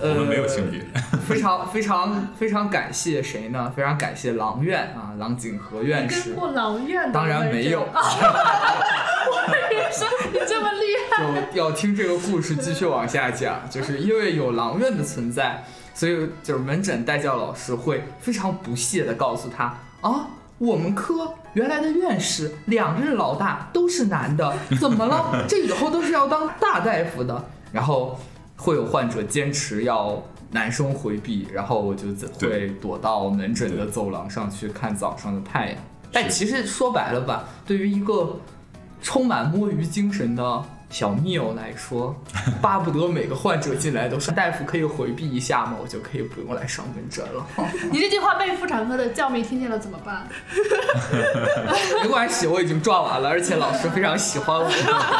我们没有性别，非常非常非常感谢谁呢？非常感谢郎院啊，郎景和院士。跟过郎院？当然没有。我跟你说，你这么厉害，就要听这个故事继续往下讲。就是因为有郎院的存在，所以就是门诊带教老师会非常不屑的告诉他啊，我们科原来的院士两任老大都是男的，怎么了？这以后都是要当大大夫的。然后。会有患者坚持要男生回避，然后我就会躲到门诊的走廊上去看早上的太阳。但其实说白了吧，对于一个充满摸鱼精神的小密友来说，巴不得每个患者进来都是大夫可以回避一下嘛，我就可以不用来上门诊了。你这句话被妇产科的教妹听见了怎么办？没关系，我已经转完了，而且老师非常喜欢我。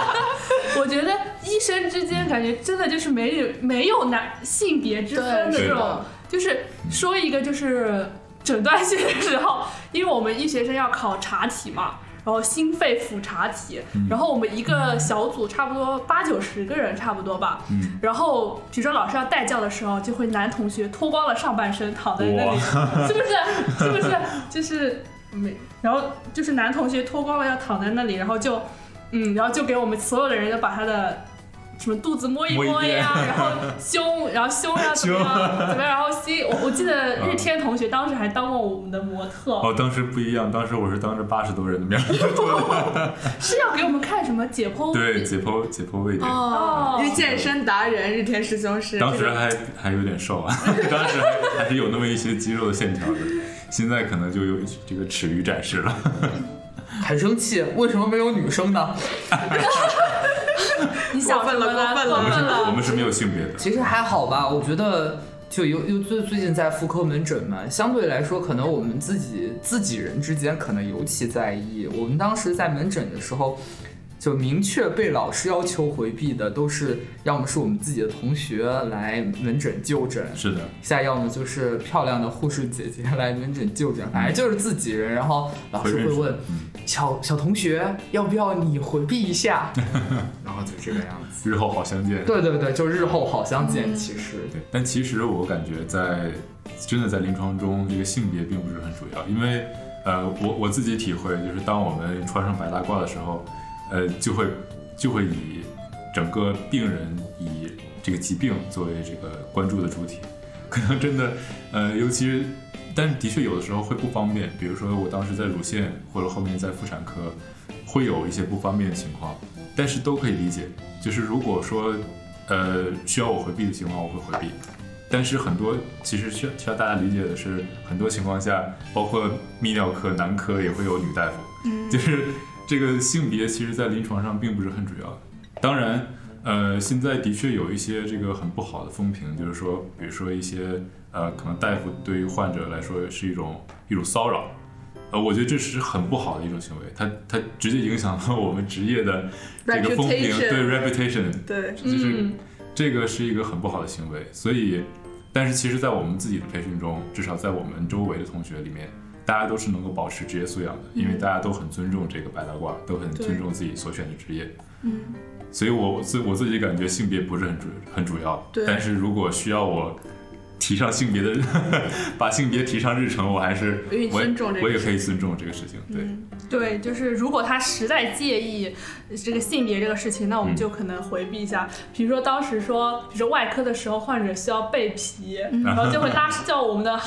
我觉得医生之间感觉真的就是没有没有男性别之分的这种，就是说一个就是诊断性的时候，因为我们医学生要考查体嘛，然后心肺复查体，然后我们一个小组差不多八九十个人差不多吧，然后比如说老师要带教的时候，就会男同学脱光了上半身躺在那里，是不是？是不是？就是没，然后就是男同学脱光了要躺在那里，然后就。嗯，然后就给我们所有的人都把他的什么肚子摸一摸呀，然后胸，然后胸要 怎么样怎么样，然后心，我我记得日天同学当时还当过我们的模特。哦，当时不一样，当时我是当着八十多人的面 是要给我们看什么解剖？对，解剖解剖胃镜。哦，因为健身达人日天师兄是。当时还还有点瘦啊，当时还还是有那么一些肌肉的线条的，现在可能就有这个耻于展示了。很生气，为什么没有女生呢？你想分了，过分了，我们是。我们是没有性别的。其实还好吧，我觉得就有有最最近在妇科门诊嘛，相对来说，可能我们自己自己人之间可能尤其在意。我们当时在门诊的时候。就明确被老师要求回避的，都是要么是我们自己的同学来门诊就诊，是的；再要么就是漂亮的护士姐姐来门诊就诊，反正就是自己人。然后老师会问小小同学要不要你回避一下，然后就这个样子。日后好相见。对对对，就日后好相见。其实对，但其实我感觉在真的在临床中，这个性别并不是很主要，因为呃，我我自己体会就是，当我们穿上白大褂的时候。呃，就会就会以整个病人以这个疾病作为这个关注的主体，可能真的，呃，尤其是，但是的确有的时候会不方便，比如说我当时在乳腺或者后面在妇产科，会有一些不方便的情况，但是都可以理解。就是如果说，呃，需要我回避的情况，我会回避。但是很多其实需要需要大家理解的是，很多情况下，包括泌尿科、男科也会有女大夫，就是。这个性别其实，在临床上并不是很主要。当然，呃，现在的确有一些这个很不好的风评，就是说，比如说一些呃，可能大夫对于患者来说是一种一种骚扰，呃，我觉得这是很不好的一种行为，它它直接影响了我们职业的这个风评，对 reputation，对，就是这个是一个很不好的行为。所以，但是其实，在我们自己的培训中，至少在我们周围的同学里面。大家都是能够保持职业素养的，因为大家都很尊重这个白大褂，都很尊重自己所选的职业。嗯，所以我自我自己感觉性别不是很主很主要。对。但是如果需要我提上性别的，把性别提上日程，我还是我我也可以尊重这个事情。对。对，就是如果他实在介意这个性别这个事情，那我们就可能回避一下。比如说当时说，比如说外科的时候，患者需要背皮，然后就会 拉叫我们的。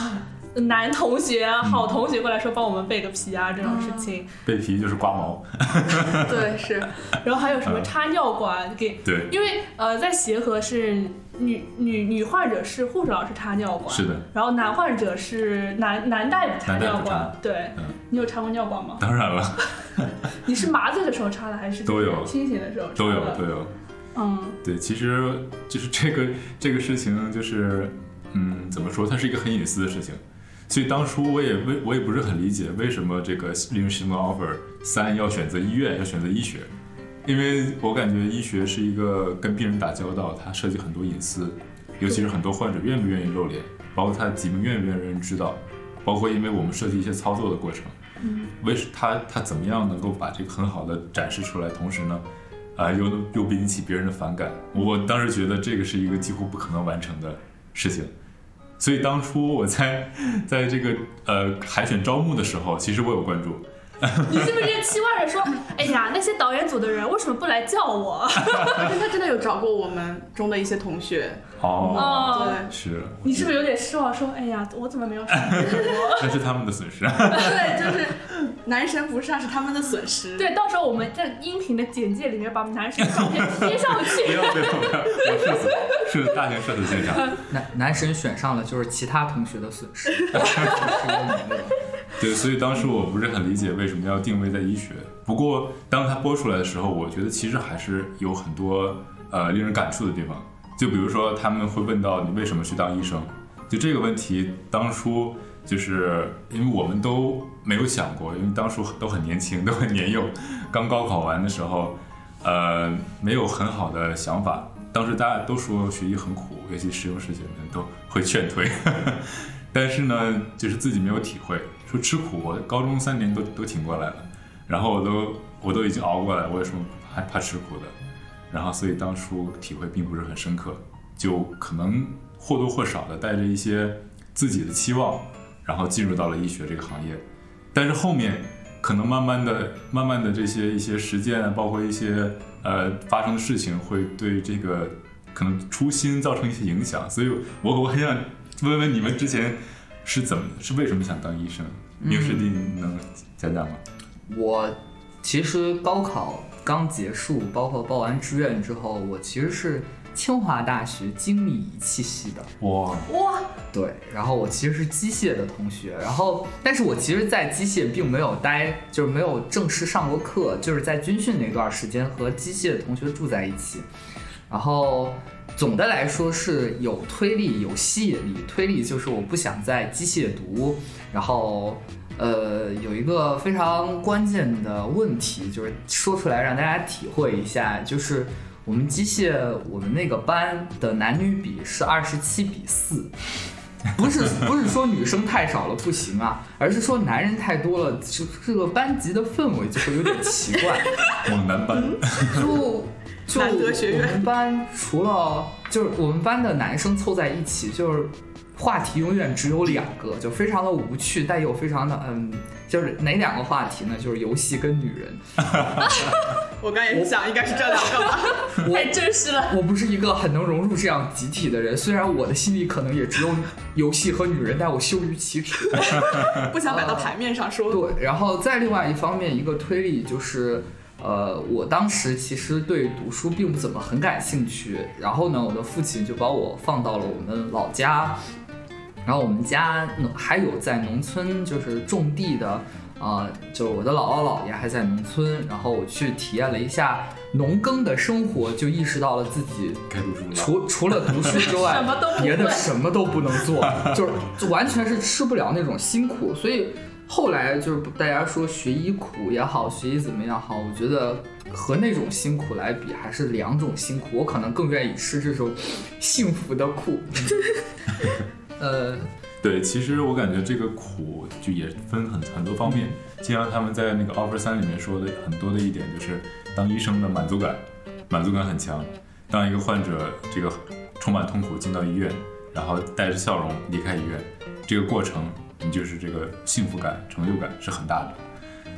男同学、好同学过来说帮我们备个皮啊，这种事情。备皮就是刮毛。对，是。然后还有什么插尿管给？对。因为呃，在协和是女女女患者是护士老师插尿管。是的。然后男患者是男男大夫插尿管。对。你有插过尿管吗？当然了。你是麻醉的时候插的还是？都有。清醒的时候。都有都有。嗯。对，其实就是这个这个事情，就是嗯，怎么说？它是一个很隐私的事情。所以当初我也为我也不是很理解为什么这个令人心动 offer 三要选择医院要选择医学，因为我感觉医学是一个跟病人打交道，它涉及很多隐私，尤其是很多患者愿不愿意露脸，包括他疾病愿不愿意让人知道，包括因为我们涉及一些操作的过程，嗯，为他他怎么样能够把这个很好的展示出来，同时呢，啊又又不引起别人的反感，我当时觉得这个是一个几乎不可能完成的事情。所以当初我在在这个呃海选招募的时候，其实我有关注。你是不是期望着说，哎呀，那些导演组的人为什么不来叫我？他真的有找过我们中的一些同学。哦，对，是。你是不是有点失望？说，哎呀，我怎么没有上？那是他们的损失。对，就是男神不上是他们的损失。对，到时候我们在音频的简介里面把男神照片贴上去。不要不要不要，我社死，是大型社死现场。男男神选上了，就是其他同学的损失。对，所以当时我不是很理解为什么要定位在医学。不过当他播出来的时候，我觉得其实还是有很多呃令人感触的地方。就比如说他们会问到你为什么去当医生，就这个问题，当初就是因为我们都没有想过，因为当初都很年轻，都很年幼，刚高考完的时候，呃，没有很好的想法。当时大家都说学医很苦，尤其实用师姐们都会劝退。但是呢，就是自己没有体会，说吃苦，我高中三年都都挺过来了，然后我都我都已经熬过来，我有什么害怕吃苦的？然后所以当初体会并不是很深刻，就可能或多或少的带着一些自己的期望，然后进入到了医学这个行业，但是后面。可能慢慢的、慢慢的这些一些实践，包括一些呃发生的事情，会对这个可能初心造成一些影响。所以我我很想问问你们之前是怎么是为什么想当医生？宁师弟能讲讲吗？我其实高考刚结束，包括报完志愿之后，我其实是清华大学精密仪器系的。哇哇，对，然后我其实是机械的同学，然后但是我其实，在机械并没有待，就是没有正式上过课，就是在军训那段时间和机械的同学住在一起，然后总的来说是有推力有吸引力，推力就是我不想在机械读，然后。呃，有一个非常关键的问题，就是说出来让大家体会一下，就是我们机械我们那个班的男女比是二十七比四，不是不是说女生太少了不行啊，而是说男人太多了，就这个班级的氛围就会有点奇怪。猛男班，就就我们班除了就是我们班的男生凑在一起就是。话题永远只有两个，就非常的无趣，但又非常的嗯，就是哪两个话题呢？就是游戏跟女人。我刚也是想，应该是这两个吧。太真实了。我不是一个很能融入这样集体的人，虽然我的心里可能也只有游戏和女人，但我羞于启齿，不想摆到台面上说。对，然后再另外一方面，一个推理就是，呃，我当时其实对读书并不怎么很感兴趣，然后呢，我的父亲就把我放到了我们老家。然后我们家还有在农村就是种地的，啊，就是我的姥姥姥爷还在农村，然后我去体验了一下农耕的生活，就意识到了自己该读书了。除除了读书之外，别的什么都不能做，就是完全是吃不了那种辛苦。所以后来就是大家说学医苦也好，学医怎么样好，我觉得和那种辛苦来比，还是两种辛苦。我可能更愿意吃这种幸福的苦。呃，对，其实我感觉这个苦就也分很很多方面。就像他们在那个 offer 三里面说的很多的一点，就是当医生的满足感，满足感很强。当一个患者这个充满痛苦进到医院，然后带着笑容离开医院，这个过程你就是这个幸福感、成就感是很大的。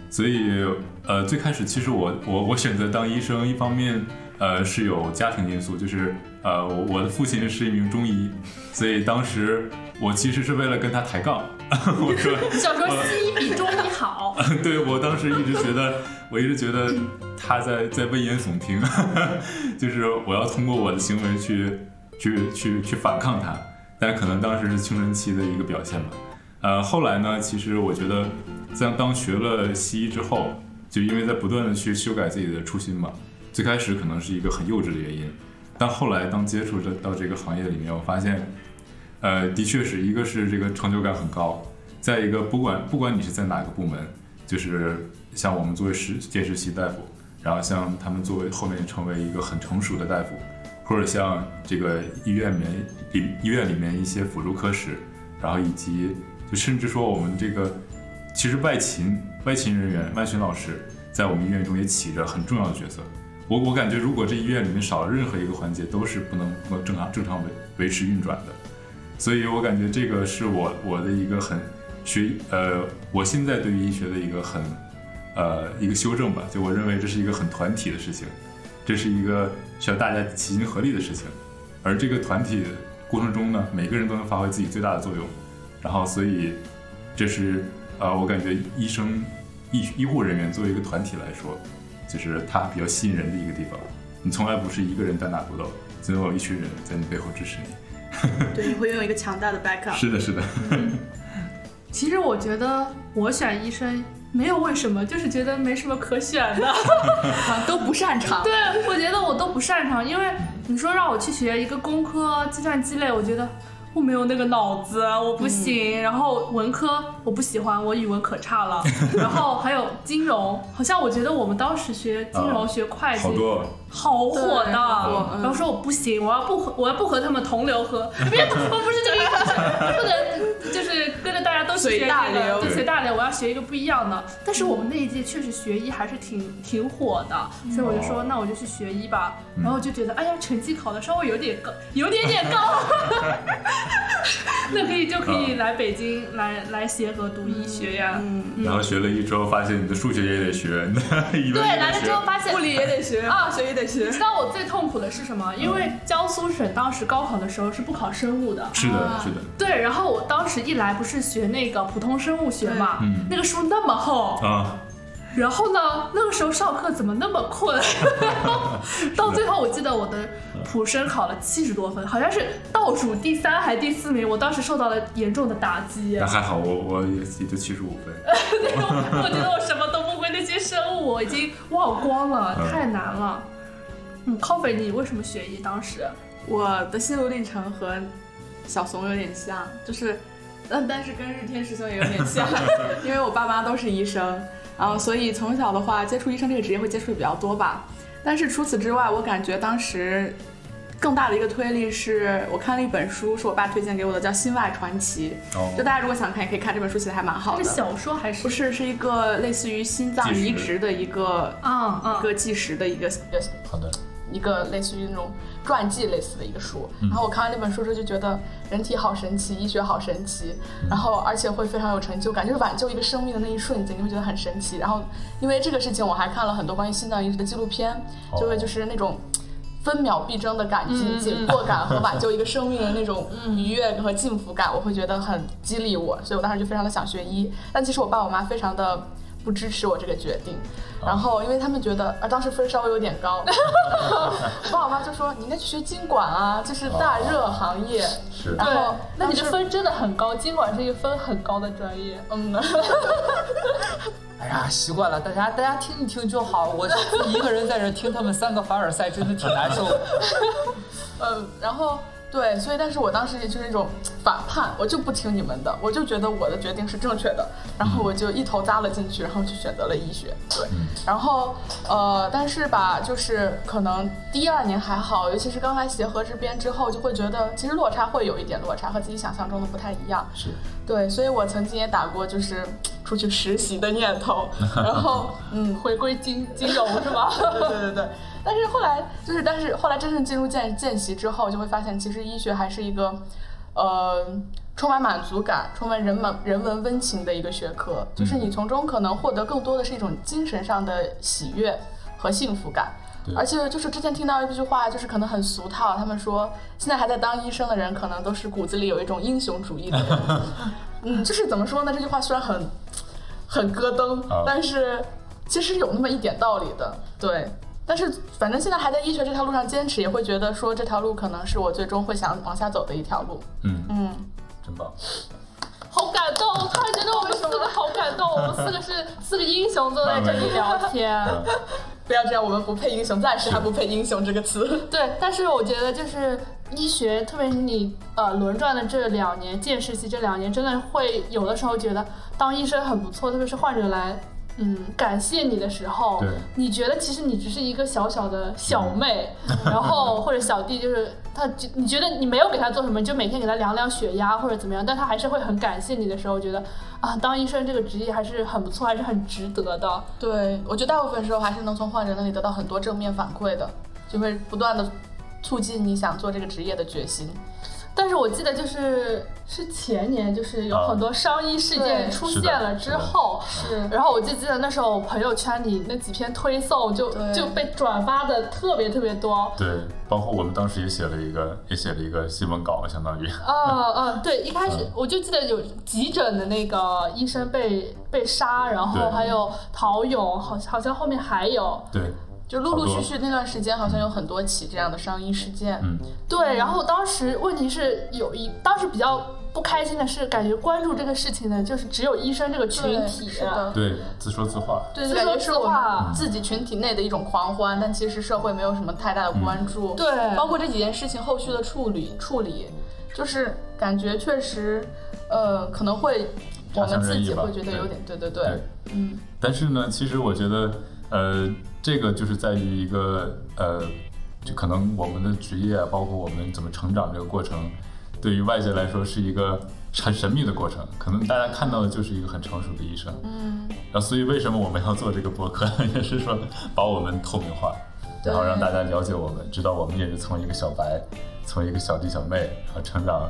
所以，呃，最开始其实我我我选择当医生，一方面。呃，是有家庭因素，就是呃，我我的父亲是一名中医，所以当时我其实是为了跟他抬杠，我说，想说西医比中医好。对，我当时一直觉得，我一直觉得他在在危言耸听，就是我要通过我的行为去去去去反抗他，但可能当时是青春期的一个表现吧。呃，后来呢，其实我觉得在当学了西医之后，就因为在不断的去修改自己的初心嘛。最开始可能是一个很幼稚的原因，但后来当接触这到这个行业里面，我发现，呃，的确是一个是这个成就感很高，再一个不管不管你是在哪个部门，就是像我们作为实见实习大夫，然后像他们作为后面成为一个很成熟的大夫，或者像这个医院里面里医院里面一些辅助科室，然后以及就甚至说我们这个其实外勤外勤人员外勤老师在我们医院中也起着很重要的角色。我我感觉，如果这医院里面少了任何一个环节，都是不能不能正常正常维维持运转的。所以我感觉这个是我我的一个很学呃，我现在对于医学的一个很呃一个修正吧。就我认为这是一个很团体的事情，这是一个需要大家齐心合力的事情。而这个团体过程中呢，每个人都能发挥自己最大的作用。然后，所以这是呃，我感觉医生医医护人员作为一个团体来说。就是它比较吸引人的一个地方，你从来不是一个人单打独斗，总有一群人在你背后支持你。对，你会拥有一个强大的 backup。是的，是的。其实我觉得我选医生没有为什么，就是觉得没什么可选的，都不擅长。对，我觉得我都不擅长，因为你说让我去学一个工科计算机类，我觉得。我没有那个脑子，我不行。然后文科我不喜欢，我语文可差了。然后还有金融，好像我觉得我们当时学金融学会计，好多，好火的。然后说我不行，我要不和我要不和他们同流合，别，我不是这个不能就是跟着大家都学随大这个，流。对，学大流，我要学一个不一样的。但是我们那一届确实学医还是挺挺火的，所以我就说那我就去学医吧。然后就觉得，哎呀，成绩考的稍微有点高，有点点高，那可以就可以来北京来来协和读医学呀。嗯，然后学了一周，发现你的数学也得学，对，来了之后。发现物理也得学。啊学也得学你知。道我最痛苦的是什么？因为江苏省当时高考的时候是不考生物的。是的，啊是的，对，然后我当时一来不是学那个普通生物学嘛，嗯那个书那么厚，啊，然后呢，那个时候上课怎么那么困？到最后我记得我的普生考了七十多分，好像是倒数第三还第四名，我当时受到了严重的打击。那还好，我我也也就七十五分。我觉得我什么都不会，那些生物我已经忘光了，嗯太难了。嗯，康斐，你为什么学医？当时我的心路历程和小怂有点像，就是，但但是跟日天师兄也有点像，因为我爸妈都是医生，然后所以从小的话接触医生这个职业会接触的比较多吧。但是除此之外，我感觉当时更大的一个推力是我看了一本书，是我爸推荐给我的，叫《心外传奇》。哦就大家如果想看，也可以看这本书，写的还蛮好的是。小说还是不是，是一个类似于心脏移植的一个嗯嗯一个计时的一个一个好的，一个类似于那种传记类似的一个书。然后我看完那本书之后就觉得人体好神奇，医学好神奇，然后而且会非常有成就感，就是挽救一个生命的那一瞬间，你会觉得很神奇。然后因为这个事情，我还看了很多关于心脏移植的纪录片，就会就是那种。分秒必争的感激、紧迫感和挽救一个生命的那种愉悦和幸福感，我会觉得很激励我，所以我当时就非常的想学医。但其实我爸我妈非常的不支持我这个决定，然后因为他们觉得，啊，当时分稍微有点高，我 爸我妈就说你应该去学经管啊，就是大热行业。是然后那你的分真的很高，经管是一个分很高的专业。嗯，哎呀，习惯了，大家大家听一听就好。我一个人在这听他们三个凡尔赛，真的挺难受的。嗯，然后对，所以但是我当时也就是那种 反叛，我就不听你们的，我就觉得我的决定是正确的，然后我就一头扎了进去，然后就选择了医学。对，然后呃，但是吧，就是可能第二年还好，尤其是刚来协和这边之后，就会觉得其实落差会有一点落差，和自己想象中的不太一样。是，对，所以我曾经也打过就是出去实习的念头，然后嗯，回归金金融是吗？对对对对。但是后来就是，但是后来真正进入见见习之后，就会发现其实医学还是一个，呃，充满满足感、充满人文人文温情的一个学科，就是你从中可能获得更多的是一种精神上的喜悦和幸福感。对而且就是之前听到一句话，就是可能很俗套，他们说现在还在当医生的人，可能都是骨子里有一种英雄主义的人。嗯，就是怎么说呢？这句话虽然很很咯噔，啊但是其实有那么一点道理的。对，但是反正现在还在医学这条路上坚持，也会觉得说这条路可能是我最终会想往下走的一条路。嗯，嗯，真棒。好感动！我突然觉得我们四个好感动，我们四个是四个英雄坐在这里聊天。嗯 不要这样，我们不配英雄，暂时还不配英雄这个词。对，但是我觉得就是医学，特别是你呃轮转的这两年，见实习这两年，真的会有的时候觉得当医生很不错，特别是患者来。嗯，感谢你的时候，你觉得其实你只是一个小小的小妹，然后或者小弟，就是他，你觉得你没有给他做什么，就每天给他量量血压或者怎么样，但他还是会很感谢你的时候，觉得啊，当医生这个职业还是很不错，还是很值得的。对，我觉得大部分时候还是能从患者那里得到很多正面反馈的，就会不断的促进你想做这个职业的决心。但是我记得就是是前年，就是有啊很多伤医事件出现了之后，是然后我就记得那时候我朋友圈里那几篇推送就就被转发的特别特别多。对，包括我们当时也写了一个，也写了一个新闻稿，相当于。嗯嗯，对，一开始嗯我就记得有急诊的那个医生被被杀，然后还有陶勇，好好像后面还有，对，就陆陆续续那段时间，好像有很多起这样的伤医事件。嗯，对，然后当时问题是有一，当时比较不开心的是，感觉关注这个事情的就是只有医生这个群体，是的，对，自说自话。对，自说自感觉是我话。们自己群体内的一种狂欢，但其实社会没有什么太大的关注。对。包括这几件事情后续的处理处理，就是感觉确实，呃，可能会我们自己会觉得有点，对对对，对。嗯，但是呢，其实我觉得，呃，这个就是在于一个呃，就可能我们的职业，包括我们怎么成长这个过程，对于外界来说是一个很神秘的过程，可能大家看到的就是一个很成熟的医生。嗯，然后所以为什么我们要做这个博客，也是说把我们透明化，然后让大家了解我们，知道我们也是从一个小白，从一个小弟小妹，然后成长，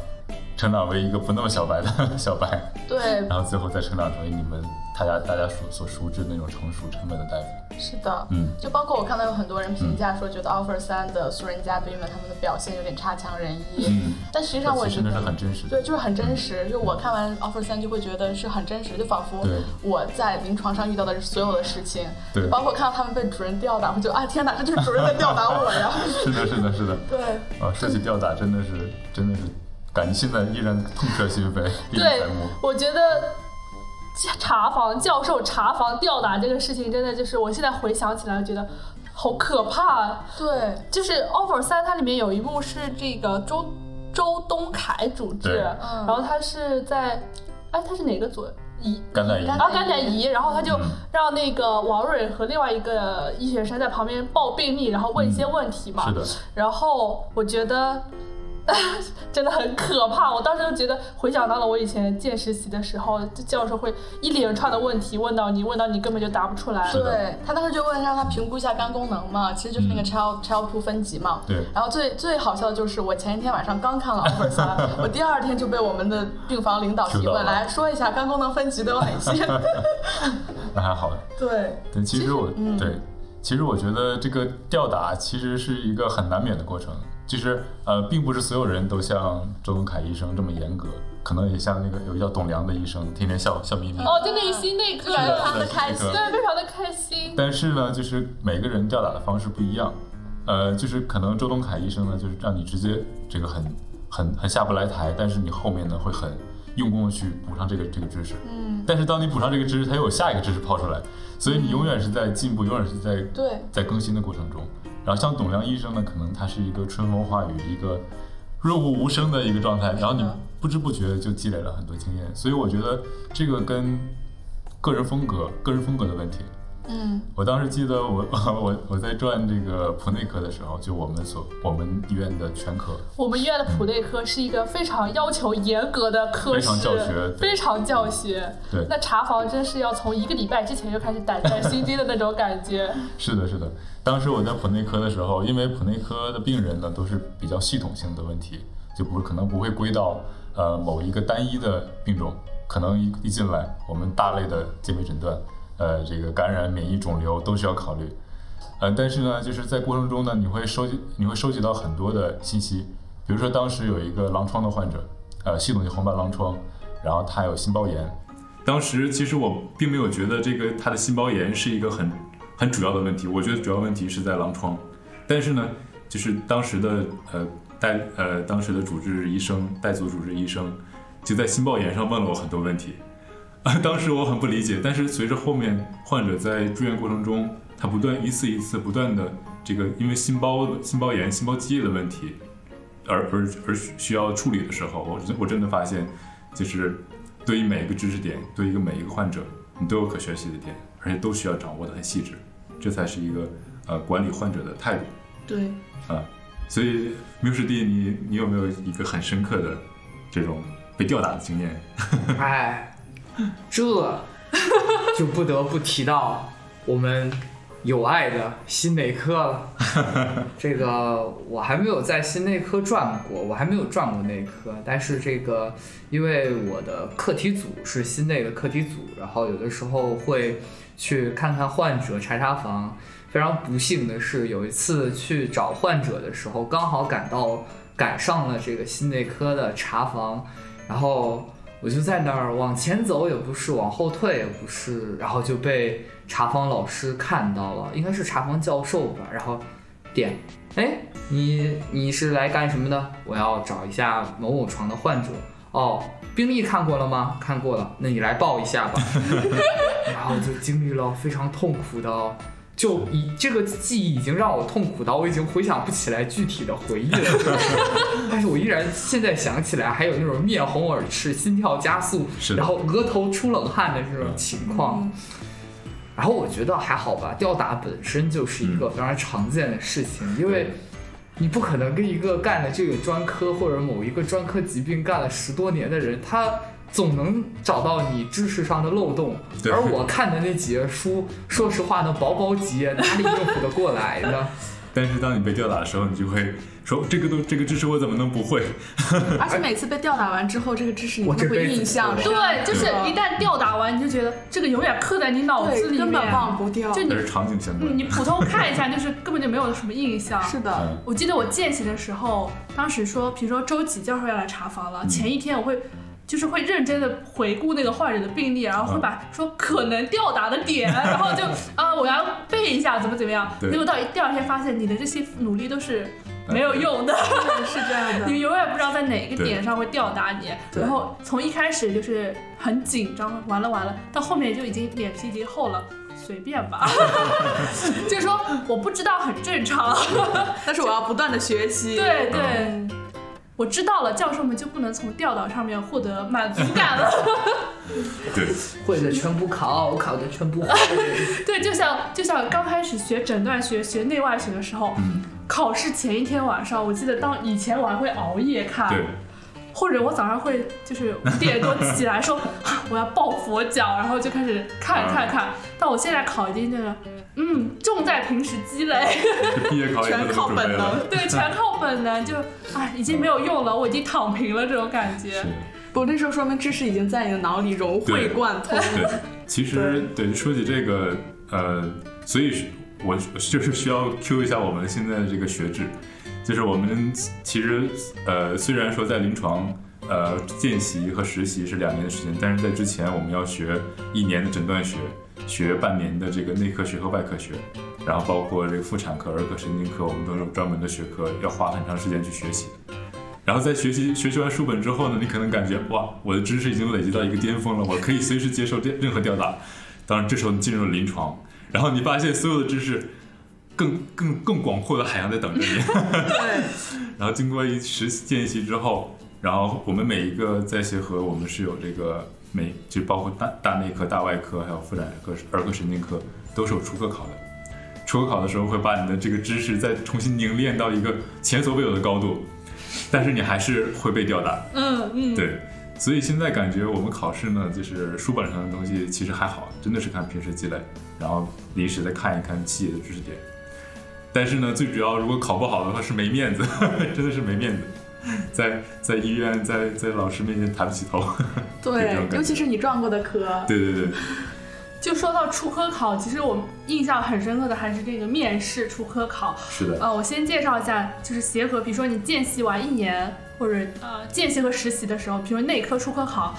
成长为一个不那么小白的 小白，对，然后最后再成长成为你们大家大家所所熟知的那种成熟沉稳的大夫。是的，嗯，就包括我看到有很多人评价说，觉得 offer 三的素人嘉宾们他们的表现有点差强人意，嗯，但实际上我觉得是很真实的。对，就是很真实。就我看完 offer 三就会觉得是很真实，就仿佛我在临床上遇到的所有的事情，对。包括看到他们被主任吊打，我就啊天哪，这就是主任在吊打我呀！是的，是的，是的。对，啊，说起吊打，真的是，真的是，感觉现在依然痛彻心扉，对。，我觉得查房教授查房吊打这个事情，真的就是我现在回想起来，觉得好可怕。啊对，就是《offer 三》，它里面有一幕是这个周周东凯主治，嗯然后他是在，哎，他是哪个组？乙甘乃仪，甘然后甘乃仪，然后他就嗯让那个王蕊和另外一个医学生在旁边报病历，然后问一些问题嘛。是的，然后我觉得 真的很可怕，我当时就觉得回想到了我以前见实习的时候，这教授会一连串的问题问到你，问到你根本就答不出来。对他当时就问让他评估一下肝功能嘛，其实就是那个嗯 child child two 分级嘛。对然后最最好笑的就是我前一天晚上刚看了 offer 三，我第二天就被我们的病房领导提问，来说一下肝功能分级都有哪些。那还好。对，对，其实我嗯对，其实我觉得这个吊打其实是一个很难免的过程。其实呃，并不是所有人都像周文凯医生这么严格，可能也像那个有个叫董良的医生，天天笑笑眯眯。哦，就内心那个，感觉他们的开心非常的开心。但是呢，就是每个人吊打的方式不一样，呃，就是可能周东凯医生呢，就是让你直接这个很很很下不来台，但是你后面呢会很用功的去补上这个这个知识，嗯，但是当你补上这个知识，它又有下一个知识抛出来，所以你永远是在进步，永远是在对，在更新的过程中。然后像董亮医生呢，可能他是一个春风化雨，一个润物无声的一个状态，然后你不知不觉就积累了很多经验，所以我觉得这个跟个人风格、个人风格的问题。嗯，我当时记得我 我我在转这个普内科的时候，就我们所我们医院的全科，我们医院的普内科是一个非常要求严格的科室，非常教学非常教学。对那查房真是要从一个礼拜之前就开始胆战心惊的那种感觉。是的，是的。当时我在普内科的时候，因为普内科的病人呢都是比较系统性的问题，就不可能不会归到呃某一个单一的病种，可能一一进来，我们大类的鉴别诊断，呃，这个感染、免疫、肿瘤都需要考虑。呃，但是呢，就是在过程中呢，你会收集你会收集到很多的信息，比如说当时有一个狼疮的患者，呃，系统性红斑狼疮，然后他有心包炎。当时其实我并没有觉得这个他的心包炎是一个很很主要的问题，我觉得主要问题是在狼疮。但是呢，就是当时的呃带呃当时的主治医生带组主治医生就在心包炎上问了我很多问题，当时我很不理解，但是随着后面患者在住院过程中，他不断一次一次不断的这个因为心包心包炎、心包积液的问题，而而而需要处理的时候，我真我真的发现，就是对于每一个知识点，对于一个每一个患者，你都有可学习的点，而且都需要掌握的很细致，这才是一个呃管理患者的态度对，啊。所以缪师弟，你你有没有一个很深刻的这种被吊打的经验？哎，这 就不得不提到我们有爱的心内科了。这个我还没有在心内科转过，我还没有转过内科，但是这个因为我的课题组是心内的课题组，然后有的时候会去看看患者，查查房。非常不幸的是，有一次去找患者的时候，刚好赶到赶上了这个心内科的查房，然后我就在那儿往前走也不是，往后退也不是，然后就被查房老师看到了，应该是查房教授吧，然后点，哎，你你是来干什么的？我要找一下某某床的患者。哦，病历看过了吗？看过了，那你来报一下吧。然后就经历了非常痛苦的。就以这个记忆已经让我痛苦到我已经回想不起来具体的回忆了，但是我依然现在想起来还有那种面红耳赤、心跳加速，然后额头出冷汗的这种情况。然后我觉得还好吧，吊打本身就是一个非常常见的事情，因为你不可能跟一个干了这个专科或者某一个专科疾病干了十多年的人，他总能找到你知识上的漏洞。而我看的那几页书，说实话呢，薄薄几页，哪里应付得过来呢？但是当你被吊打的时候，你就会说这个都这个知识我怎么能不会？而且每次被吊打完之后，这个知识你都会印象深。对，就是一旦吊打完，你就觉得这个永远刻在你脑子里面根本，忘不掉。就你场景相关嗯，。你普通看一下，就是根本就没有什么印象。是的，嗯我记得我见习的时候，当时说，比如说周几教授要来查房了，嗯前一天我会。就是会认真的回顾那个患者的病历，然后会把说可能吊打的点，然后就 啊我要背一下怎么怎么样。结果到第二天发现你的这些努力都是没有用的，是这样的。你永远不知道在哪个点上会吊打你。然后从一开始就是很紧张，完了完了，到后面就已经脸皮已经厚了。随便吧，就是说我不知道很正常。但是我要不断的学习。对对，我知道了，教授们就不能从调导上面获得满足感了。对，会的全部考，考的全部会。对，就像就像刚开始学诊断学、学内外学的时候，嗯，考试前一天晚上，我记得当以前我还会熬夜看，对，或者我早上会就是五点多起来说 啊我要抱佛脚，然后就开始看看看。但我现在考已经就是，嗯，重在平时积累，全靠本能。。对，全靠本能，就哎已经没有用了，我已经躺平了这种感觉是。不，那时候说明知识已经在你的脑里融会贯通。对，其实对说起这个，呃，所以我就是需要 Q 一下我们现在的这个学制，就是我们其实呃虽然说在临床呃见习和实习是两年的时间，但是在之前我们要学一年的诊断学，学半年的这个内科学和外科学，然后包括这个妇产科、儿科、神经科，我们都有专门的学科，要花很长时间去学习。然后在学习学习完书本之后呢，你可能感觉哇，我的知识已经累积到一个巅峰了，我可以随时接受任任何吊打。当然，这时候你进入了临床，然后你发现所有的知识更更更广阔的海洋在等着你。对，然后经过一实见习之后，然后我们每一个在协和，我们是有这个每就包括大大内科、大外科，还有妇产科、儿科、神经科，都是有出科考的。出科考的时候会把你的这个知识再重新凝练到一个前所未有的高度，但是你还是会被吊打。嗯嗯，对，所以现在感觉我们考试呢，就是书本上的东西其实还好，真的是看平时积累，然后临时再看一看细节的知识点。但是呢，最主要如果考不好的话是没面子，真的是没面子，在在医院在在老师面前抬不起头。对尤其是你撞过的科。对对对，就说到出科考，其实我印象很深刻的还是这个面试出科考。是的，呃，我先介绍一下，就是协和，比如说你见习完一年，或者呃见习和实习的时候，比如内科出科考，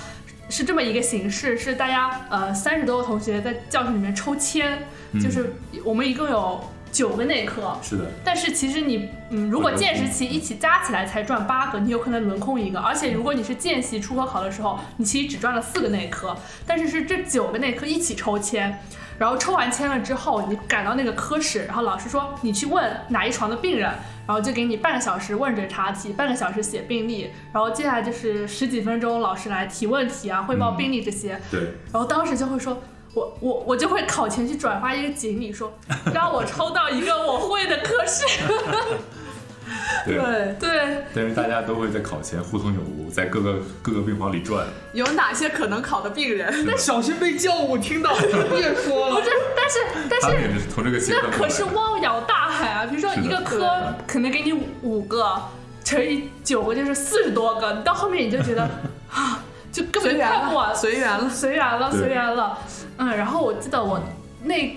是这么一个形式，是大家呃三十多个同学在教室里面抽签，嗯就是我们一共有九个内科，是的，但是其实你，嗯，如果见习期一起加起来才赚八个，你有可能轮空一个。而且如果你是见习出科考的时候，你其实只赚了四个内科，但是是这九个内科一起抽签，然后抽完签了之后，你赶到那个科室，然后老师说你去问哪一床的病人，然后就给你半个小时问诊查体，半个小时写病历，然后接下来就是十几分钟老师来提问题啊，汇报病历这些。对，然后当时就会说，我我我就会考前去转发一个锦鲤，说让我抽到一个我会的科室。对。对，但是大家都会在考前互通有无，在各个各个病房里转。有哪些可能考的病人？小心被教务听到，别说了。不是，但是但是他们也是从这个那可是汪洋大海啊！比如说一个科可能给你五五个，乘以九个就是四十多个，你到后面你就觉得 啊，就根本随缘看不完了，，随缘了。随缘了，随缘了。嗯，然后我记得我那。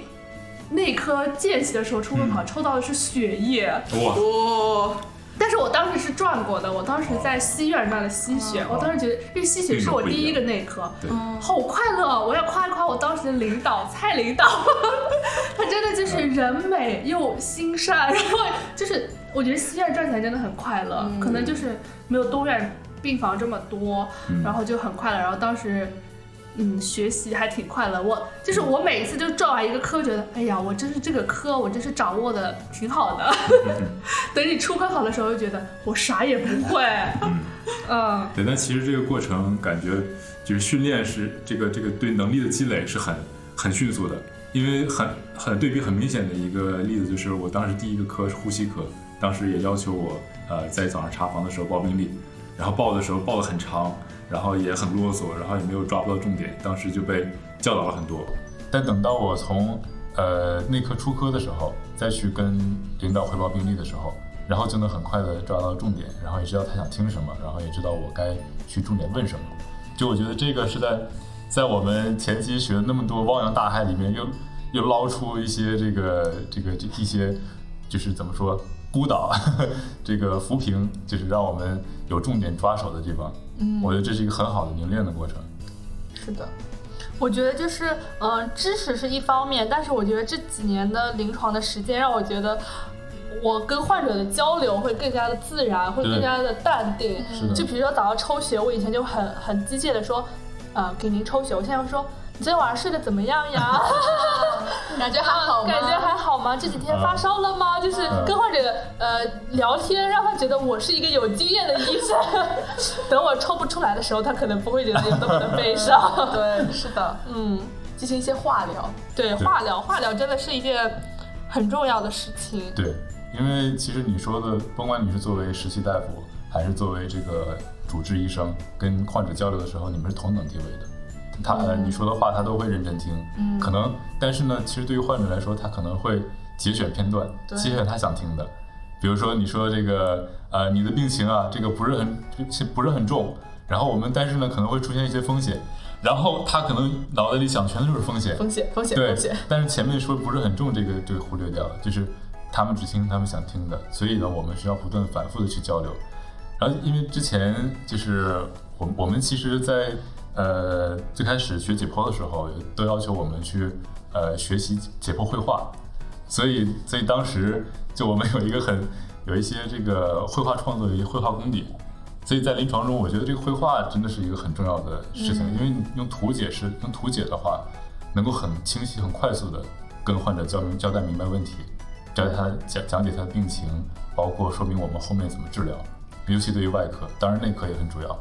那科见习的时候出科考抽到的是血液。哇，哦，但是我当时是转过的，我当时在西院转的吸血，我当时觉得，因为吸血是我第一个内科，对好快乐！我要夸一夸我当时的领导蔡领导，他真的就是人美又心善，然后就是我觉得西院转起来真的很快乐，可能就是没有东院病房这么多，嗯然后就很快乐，然后当时。嗯，学习还挺快乐。我就是我每一次就转完一个科，觉得哎呀，我真是这个科，我真是掌握的挺好的。等你出科考的时候，就觉得我啥也不会。嗯，对，但其实这个过程感觉就是训练是这个这个对能力的积累是很很迅速的，因为很很对比很明显的一个例子就是我当时第一个科是呼吸科，当时也要求我呃在早上查房的时候报病历，然后报的时候报的很长，然后也很啰嗦，然后也没有抓不到重点，当时就被教导了很多。但等到我从呃内科出科的时候，再去跟领导汇报病历的时候，然后就能很快的抓到重点，然后也知道他想听什么，然后也知道我该去重点问什么。就我觉得这个是在在我们前期学那么多汪洋大海里面，又又捞出一些这个这个这一些就是怎么说孤岛，这个扶贫，就是让我们有重点抓手的地方。嗯，我觉得这是一个很好的凝练的过程。是的。我觉得就是，嗯，知识是一方面，但是我觉得这几年的临床的时间让我觉得，我跟患者的交流会更加的自然，会更加的淡定。就比如说早上抽血，我以前就很很机械的说，呃，给您抽血，我现在会说。你昨天晚上睡得怎么样呀？感觉还好吗？感觉还好吗？这几天发烧了吗？就是跟患者呃聊天，让他觉得我是一个有经验的医生。等我抽不出来的时候，他可能不会觉得有那么的悲伤。对，是的，嗯，进行一些化疗。对，化疗，化疗真的是一件很重要的事情。对，因为其实你说的，甭管你是作为实习大夫，还是作为这个主治医生，跟患者交流的时候，你们是同等地位的。他呃，你说的话他都会认真听，嗯，可能，但是呢，其实对于患者来说，他可能会节选片段，节选他想听的，比如说你说这个呃，你的病情啊，这个不是很不是很重，然后我们但是呢可能会出现一些风险，然后他可能脑袋里想全都是风险，风险风险对，风险，但是前面说不是很重，这个就忽略掉了，就是他们只听他们想听的，所以呢，我们需要不断反复的去交流，然后因为之前就是我我们其实，在呃，最开始学解剖的时候，都要求我们去呃学习解剖绘画，所以所以当时就我们有一个很有一些这个绘画创作的一些绘画功底，所以在临床中，我觉得这个绘画真的是一个很重要的事情，因为用图解释用图解的话，能够很清晰、很快速的跟患者交明交代明白问题，交代他讲讲解他的病情，包括说明我们后面怎么治疗，尤其对于外科，当然内科也很主要。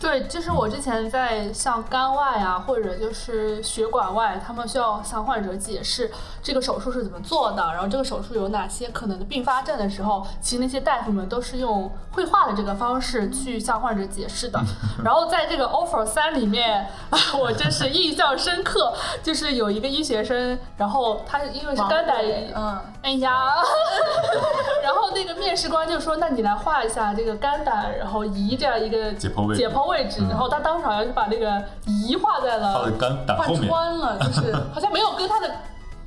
对，就是我之前在像肝外啊，或者就是血管外，他们需要向患者解释这个手术是怎么做的，然后这个手术有哪些可能的并发症的时候，其实那些大夫们都是用绘画的这个方式去向患者解释的。然后在这个 offer 三里面，我真是印象深刻，就是有一个医学生，然后他因为是肝胆，嗯，哎呀，然后那个面试官就说：“那你来画一下这个肝胆，然后胰这样一个解剖位解剖。”位置，然后他当时好像就把那个移画在了，他的肝胆后面，穿了，就是好像没有跟他的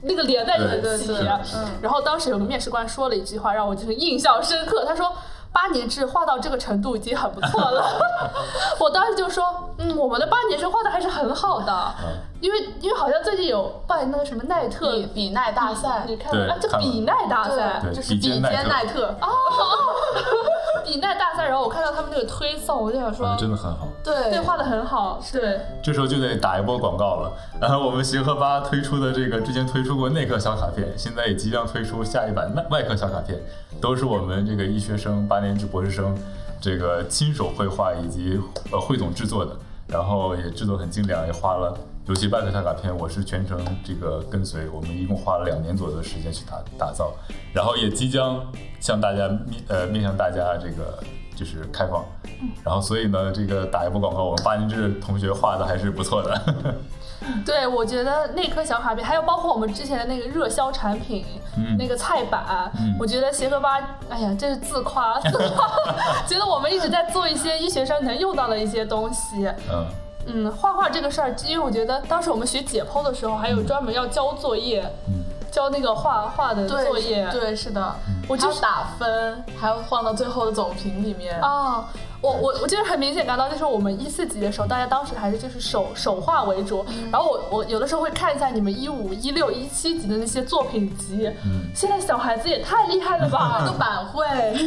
那个连在一起。嗯，然后当时有个面试官说了一句话，让我就是印象深刻。他说。八年制画到这个程度已经很不错了，我当时就说，嗯，我们的八年制画的还是很好的，因为因为好像最近有办那个什么奈特比奈大赛，你看啊，这比奈大赛就是比肩奈特。哦，比奈大赛，然后我看到他们那个推送，我就想说，真的很好，对，对，画的很好，对，这时候就得打一波广告了，然后我们协和吧推出的这个之前推出过内科小卡片，现在也即将推出下一版外外科小卡片，都是我们这个医学生八。年制博士生，这个亲手绘画以及呃汇总制作的，然后也制作很精良，也花了，尤其外科小卡片，我是全程这个跟随，我们一共花了两年左右的时间去打打造，然后也即将向大家面呃面向大家这个就是开放，然后所以呢，这个打一波广告，我们八年制同学画的还是不错的。对，我觉得那颗小卡片，还有包括我们之前的那个热销产品，那个菜板，我觉得协和吧，哎呀，这是自夸，自夸，觉得我们一直在做一些医学上能用到的一些东西。嗯嗯，画画这个事儿，因为我觉得当时我们学解剖的时候，还有专门要交作业，交那个画画的作业。对，是的，我就打分，还要放到最后的总评里面。啊。我我我就是很明显感到，就是我们一四级的时候，大家当时还是就是手手画为主。然后我我有的时候会看一下你们一五一六一七级的那些作品集，现在小孩子也太厉害了吧，都板绘，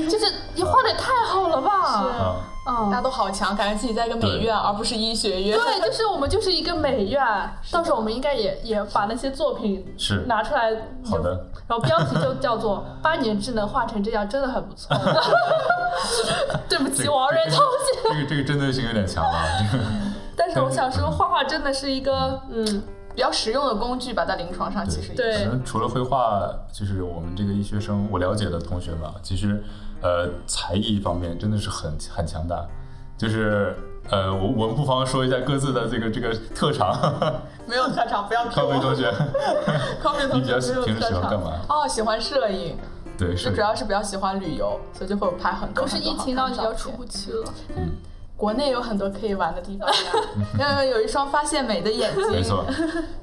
就是你画的也太好了吧。是。嗯，大家都好强，感觉自己在一个美院，而不是医学院。对，就是我们就是一个美院。到时候我们应该也也把那些作品是拿出来。好的。然后标题就叫做“八年智能画成这样，真的很不错 ”。对不起，王瑞同学。这个这个针对性有点强了。但是我想说，画画真的是一个嗯，比较实用的工具吧，在临床上其实也对是。可能除了绘画，就是我们这个医学生，我了解的同学吧，其实呃才艺方面真的是很很强大，就是呃我我们不妨说一下各自的这个这个特长。没有特长，不要康飞同学，康飞同你比较学没有平时特长喜欢干嘛？哦，喜欢摄影，对，就是主要是比较喜欢旅游，所以就会拍很多。都是疫情到你很多的照片要出不去了。嗯，国内有很多可以玩的地方呀，因为有一双发现美的眼睛。没错，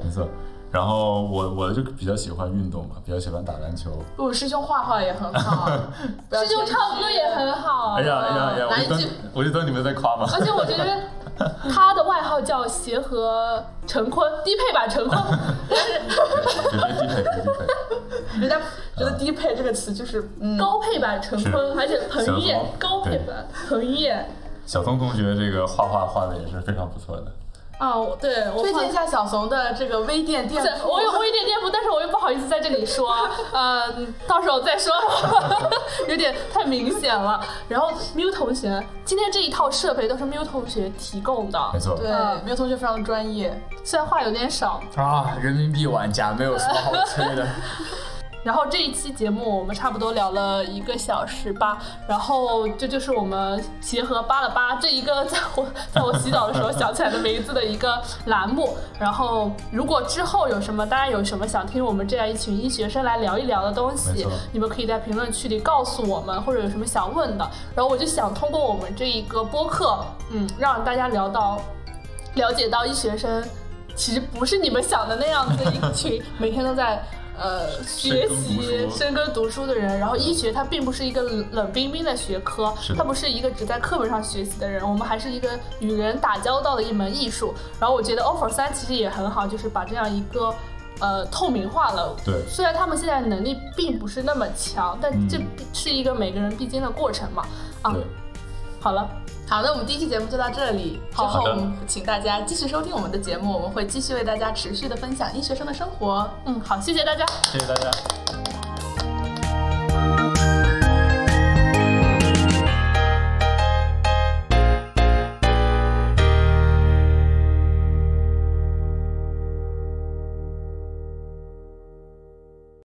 没错。然后我我就比较喜欢运动嘛，比较喜欢打篮球。我，师兄画画也很好，师兄唱歌也很好。哎呀哎呀哎呀！我就等哪一句我就等你们在夸嘛。而且我觉得 他的外号叫协和陈坤，低配版陈坤。别别低配，别低配。人家觉得低配这个词就是嗯，高配版陈坤，而且彭于晏高配版彭晏。小松同学这个画画画的也是非常不错的。啊，对我推荐一下小熊的这个微店店铺。我有我有点店铺，但是我又不好意思在这里说，呃，到时候再说，有点太明显了。然后 Miu 同学，今天这一套设备都是 Miu 同学提供的，没错，对嗯，没有同学非常专业。虽然话有点少。啊，人民币玩家没有什么好吹的。然后这一期节目我们差不多聊了一个小时吧，然后这就是我们协和扒了扒这一个在我在我洗澡的时候想起来的名字的一个栏目。然后如果之后有什么大家有什么想听我们这样一群医学生来聊一聊的东西，你们可以在评论区里告诉我们，或者有什么想问的。然后我就想通过我们这一个播客，嗯，让大家聊到了解到医学生其实不是你们想的那样子的一群每天都在。呃，学习深耕读书的人，然后医学它并不是一个冷冷冰冰的学科是，它不是一个只在课本上学习的人，我们还是一个与人打交道的一门艺术。然后我觉得 offer 三其实也很好，就是把这样一个呃透明化了。对虽然他们现在能力并不是那么强，但嗯这是一个每个人必经的过程嘛。啊，好了，好，的我们第一期节目就到这里。之后我们请大家继续收听我们的节目，我们会继续为大家持续的分享医学生的生活。嗯，好，谢谢大家。谢谢大家。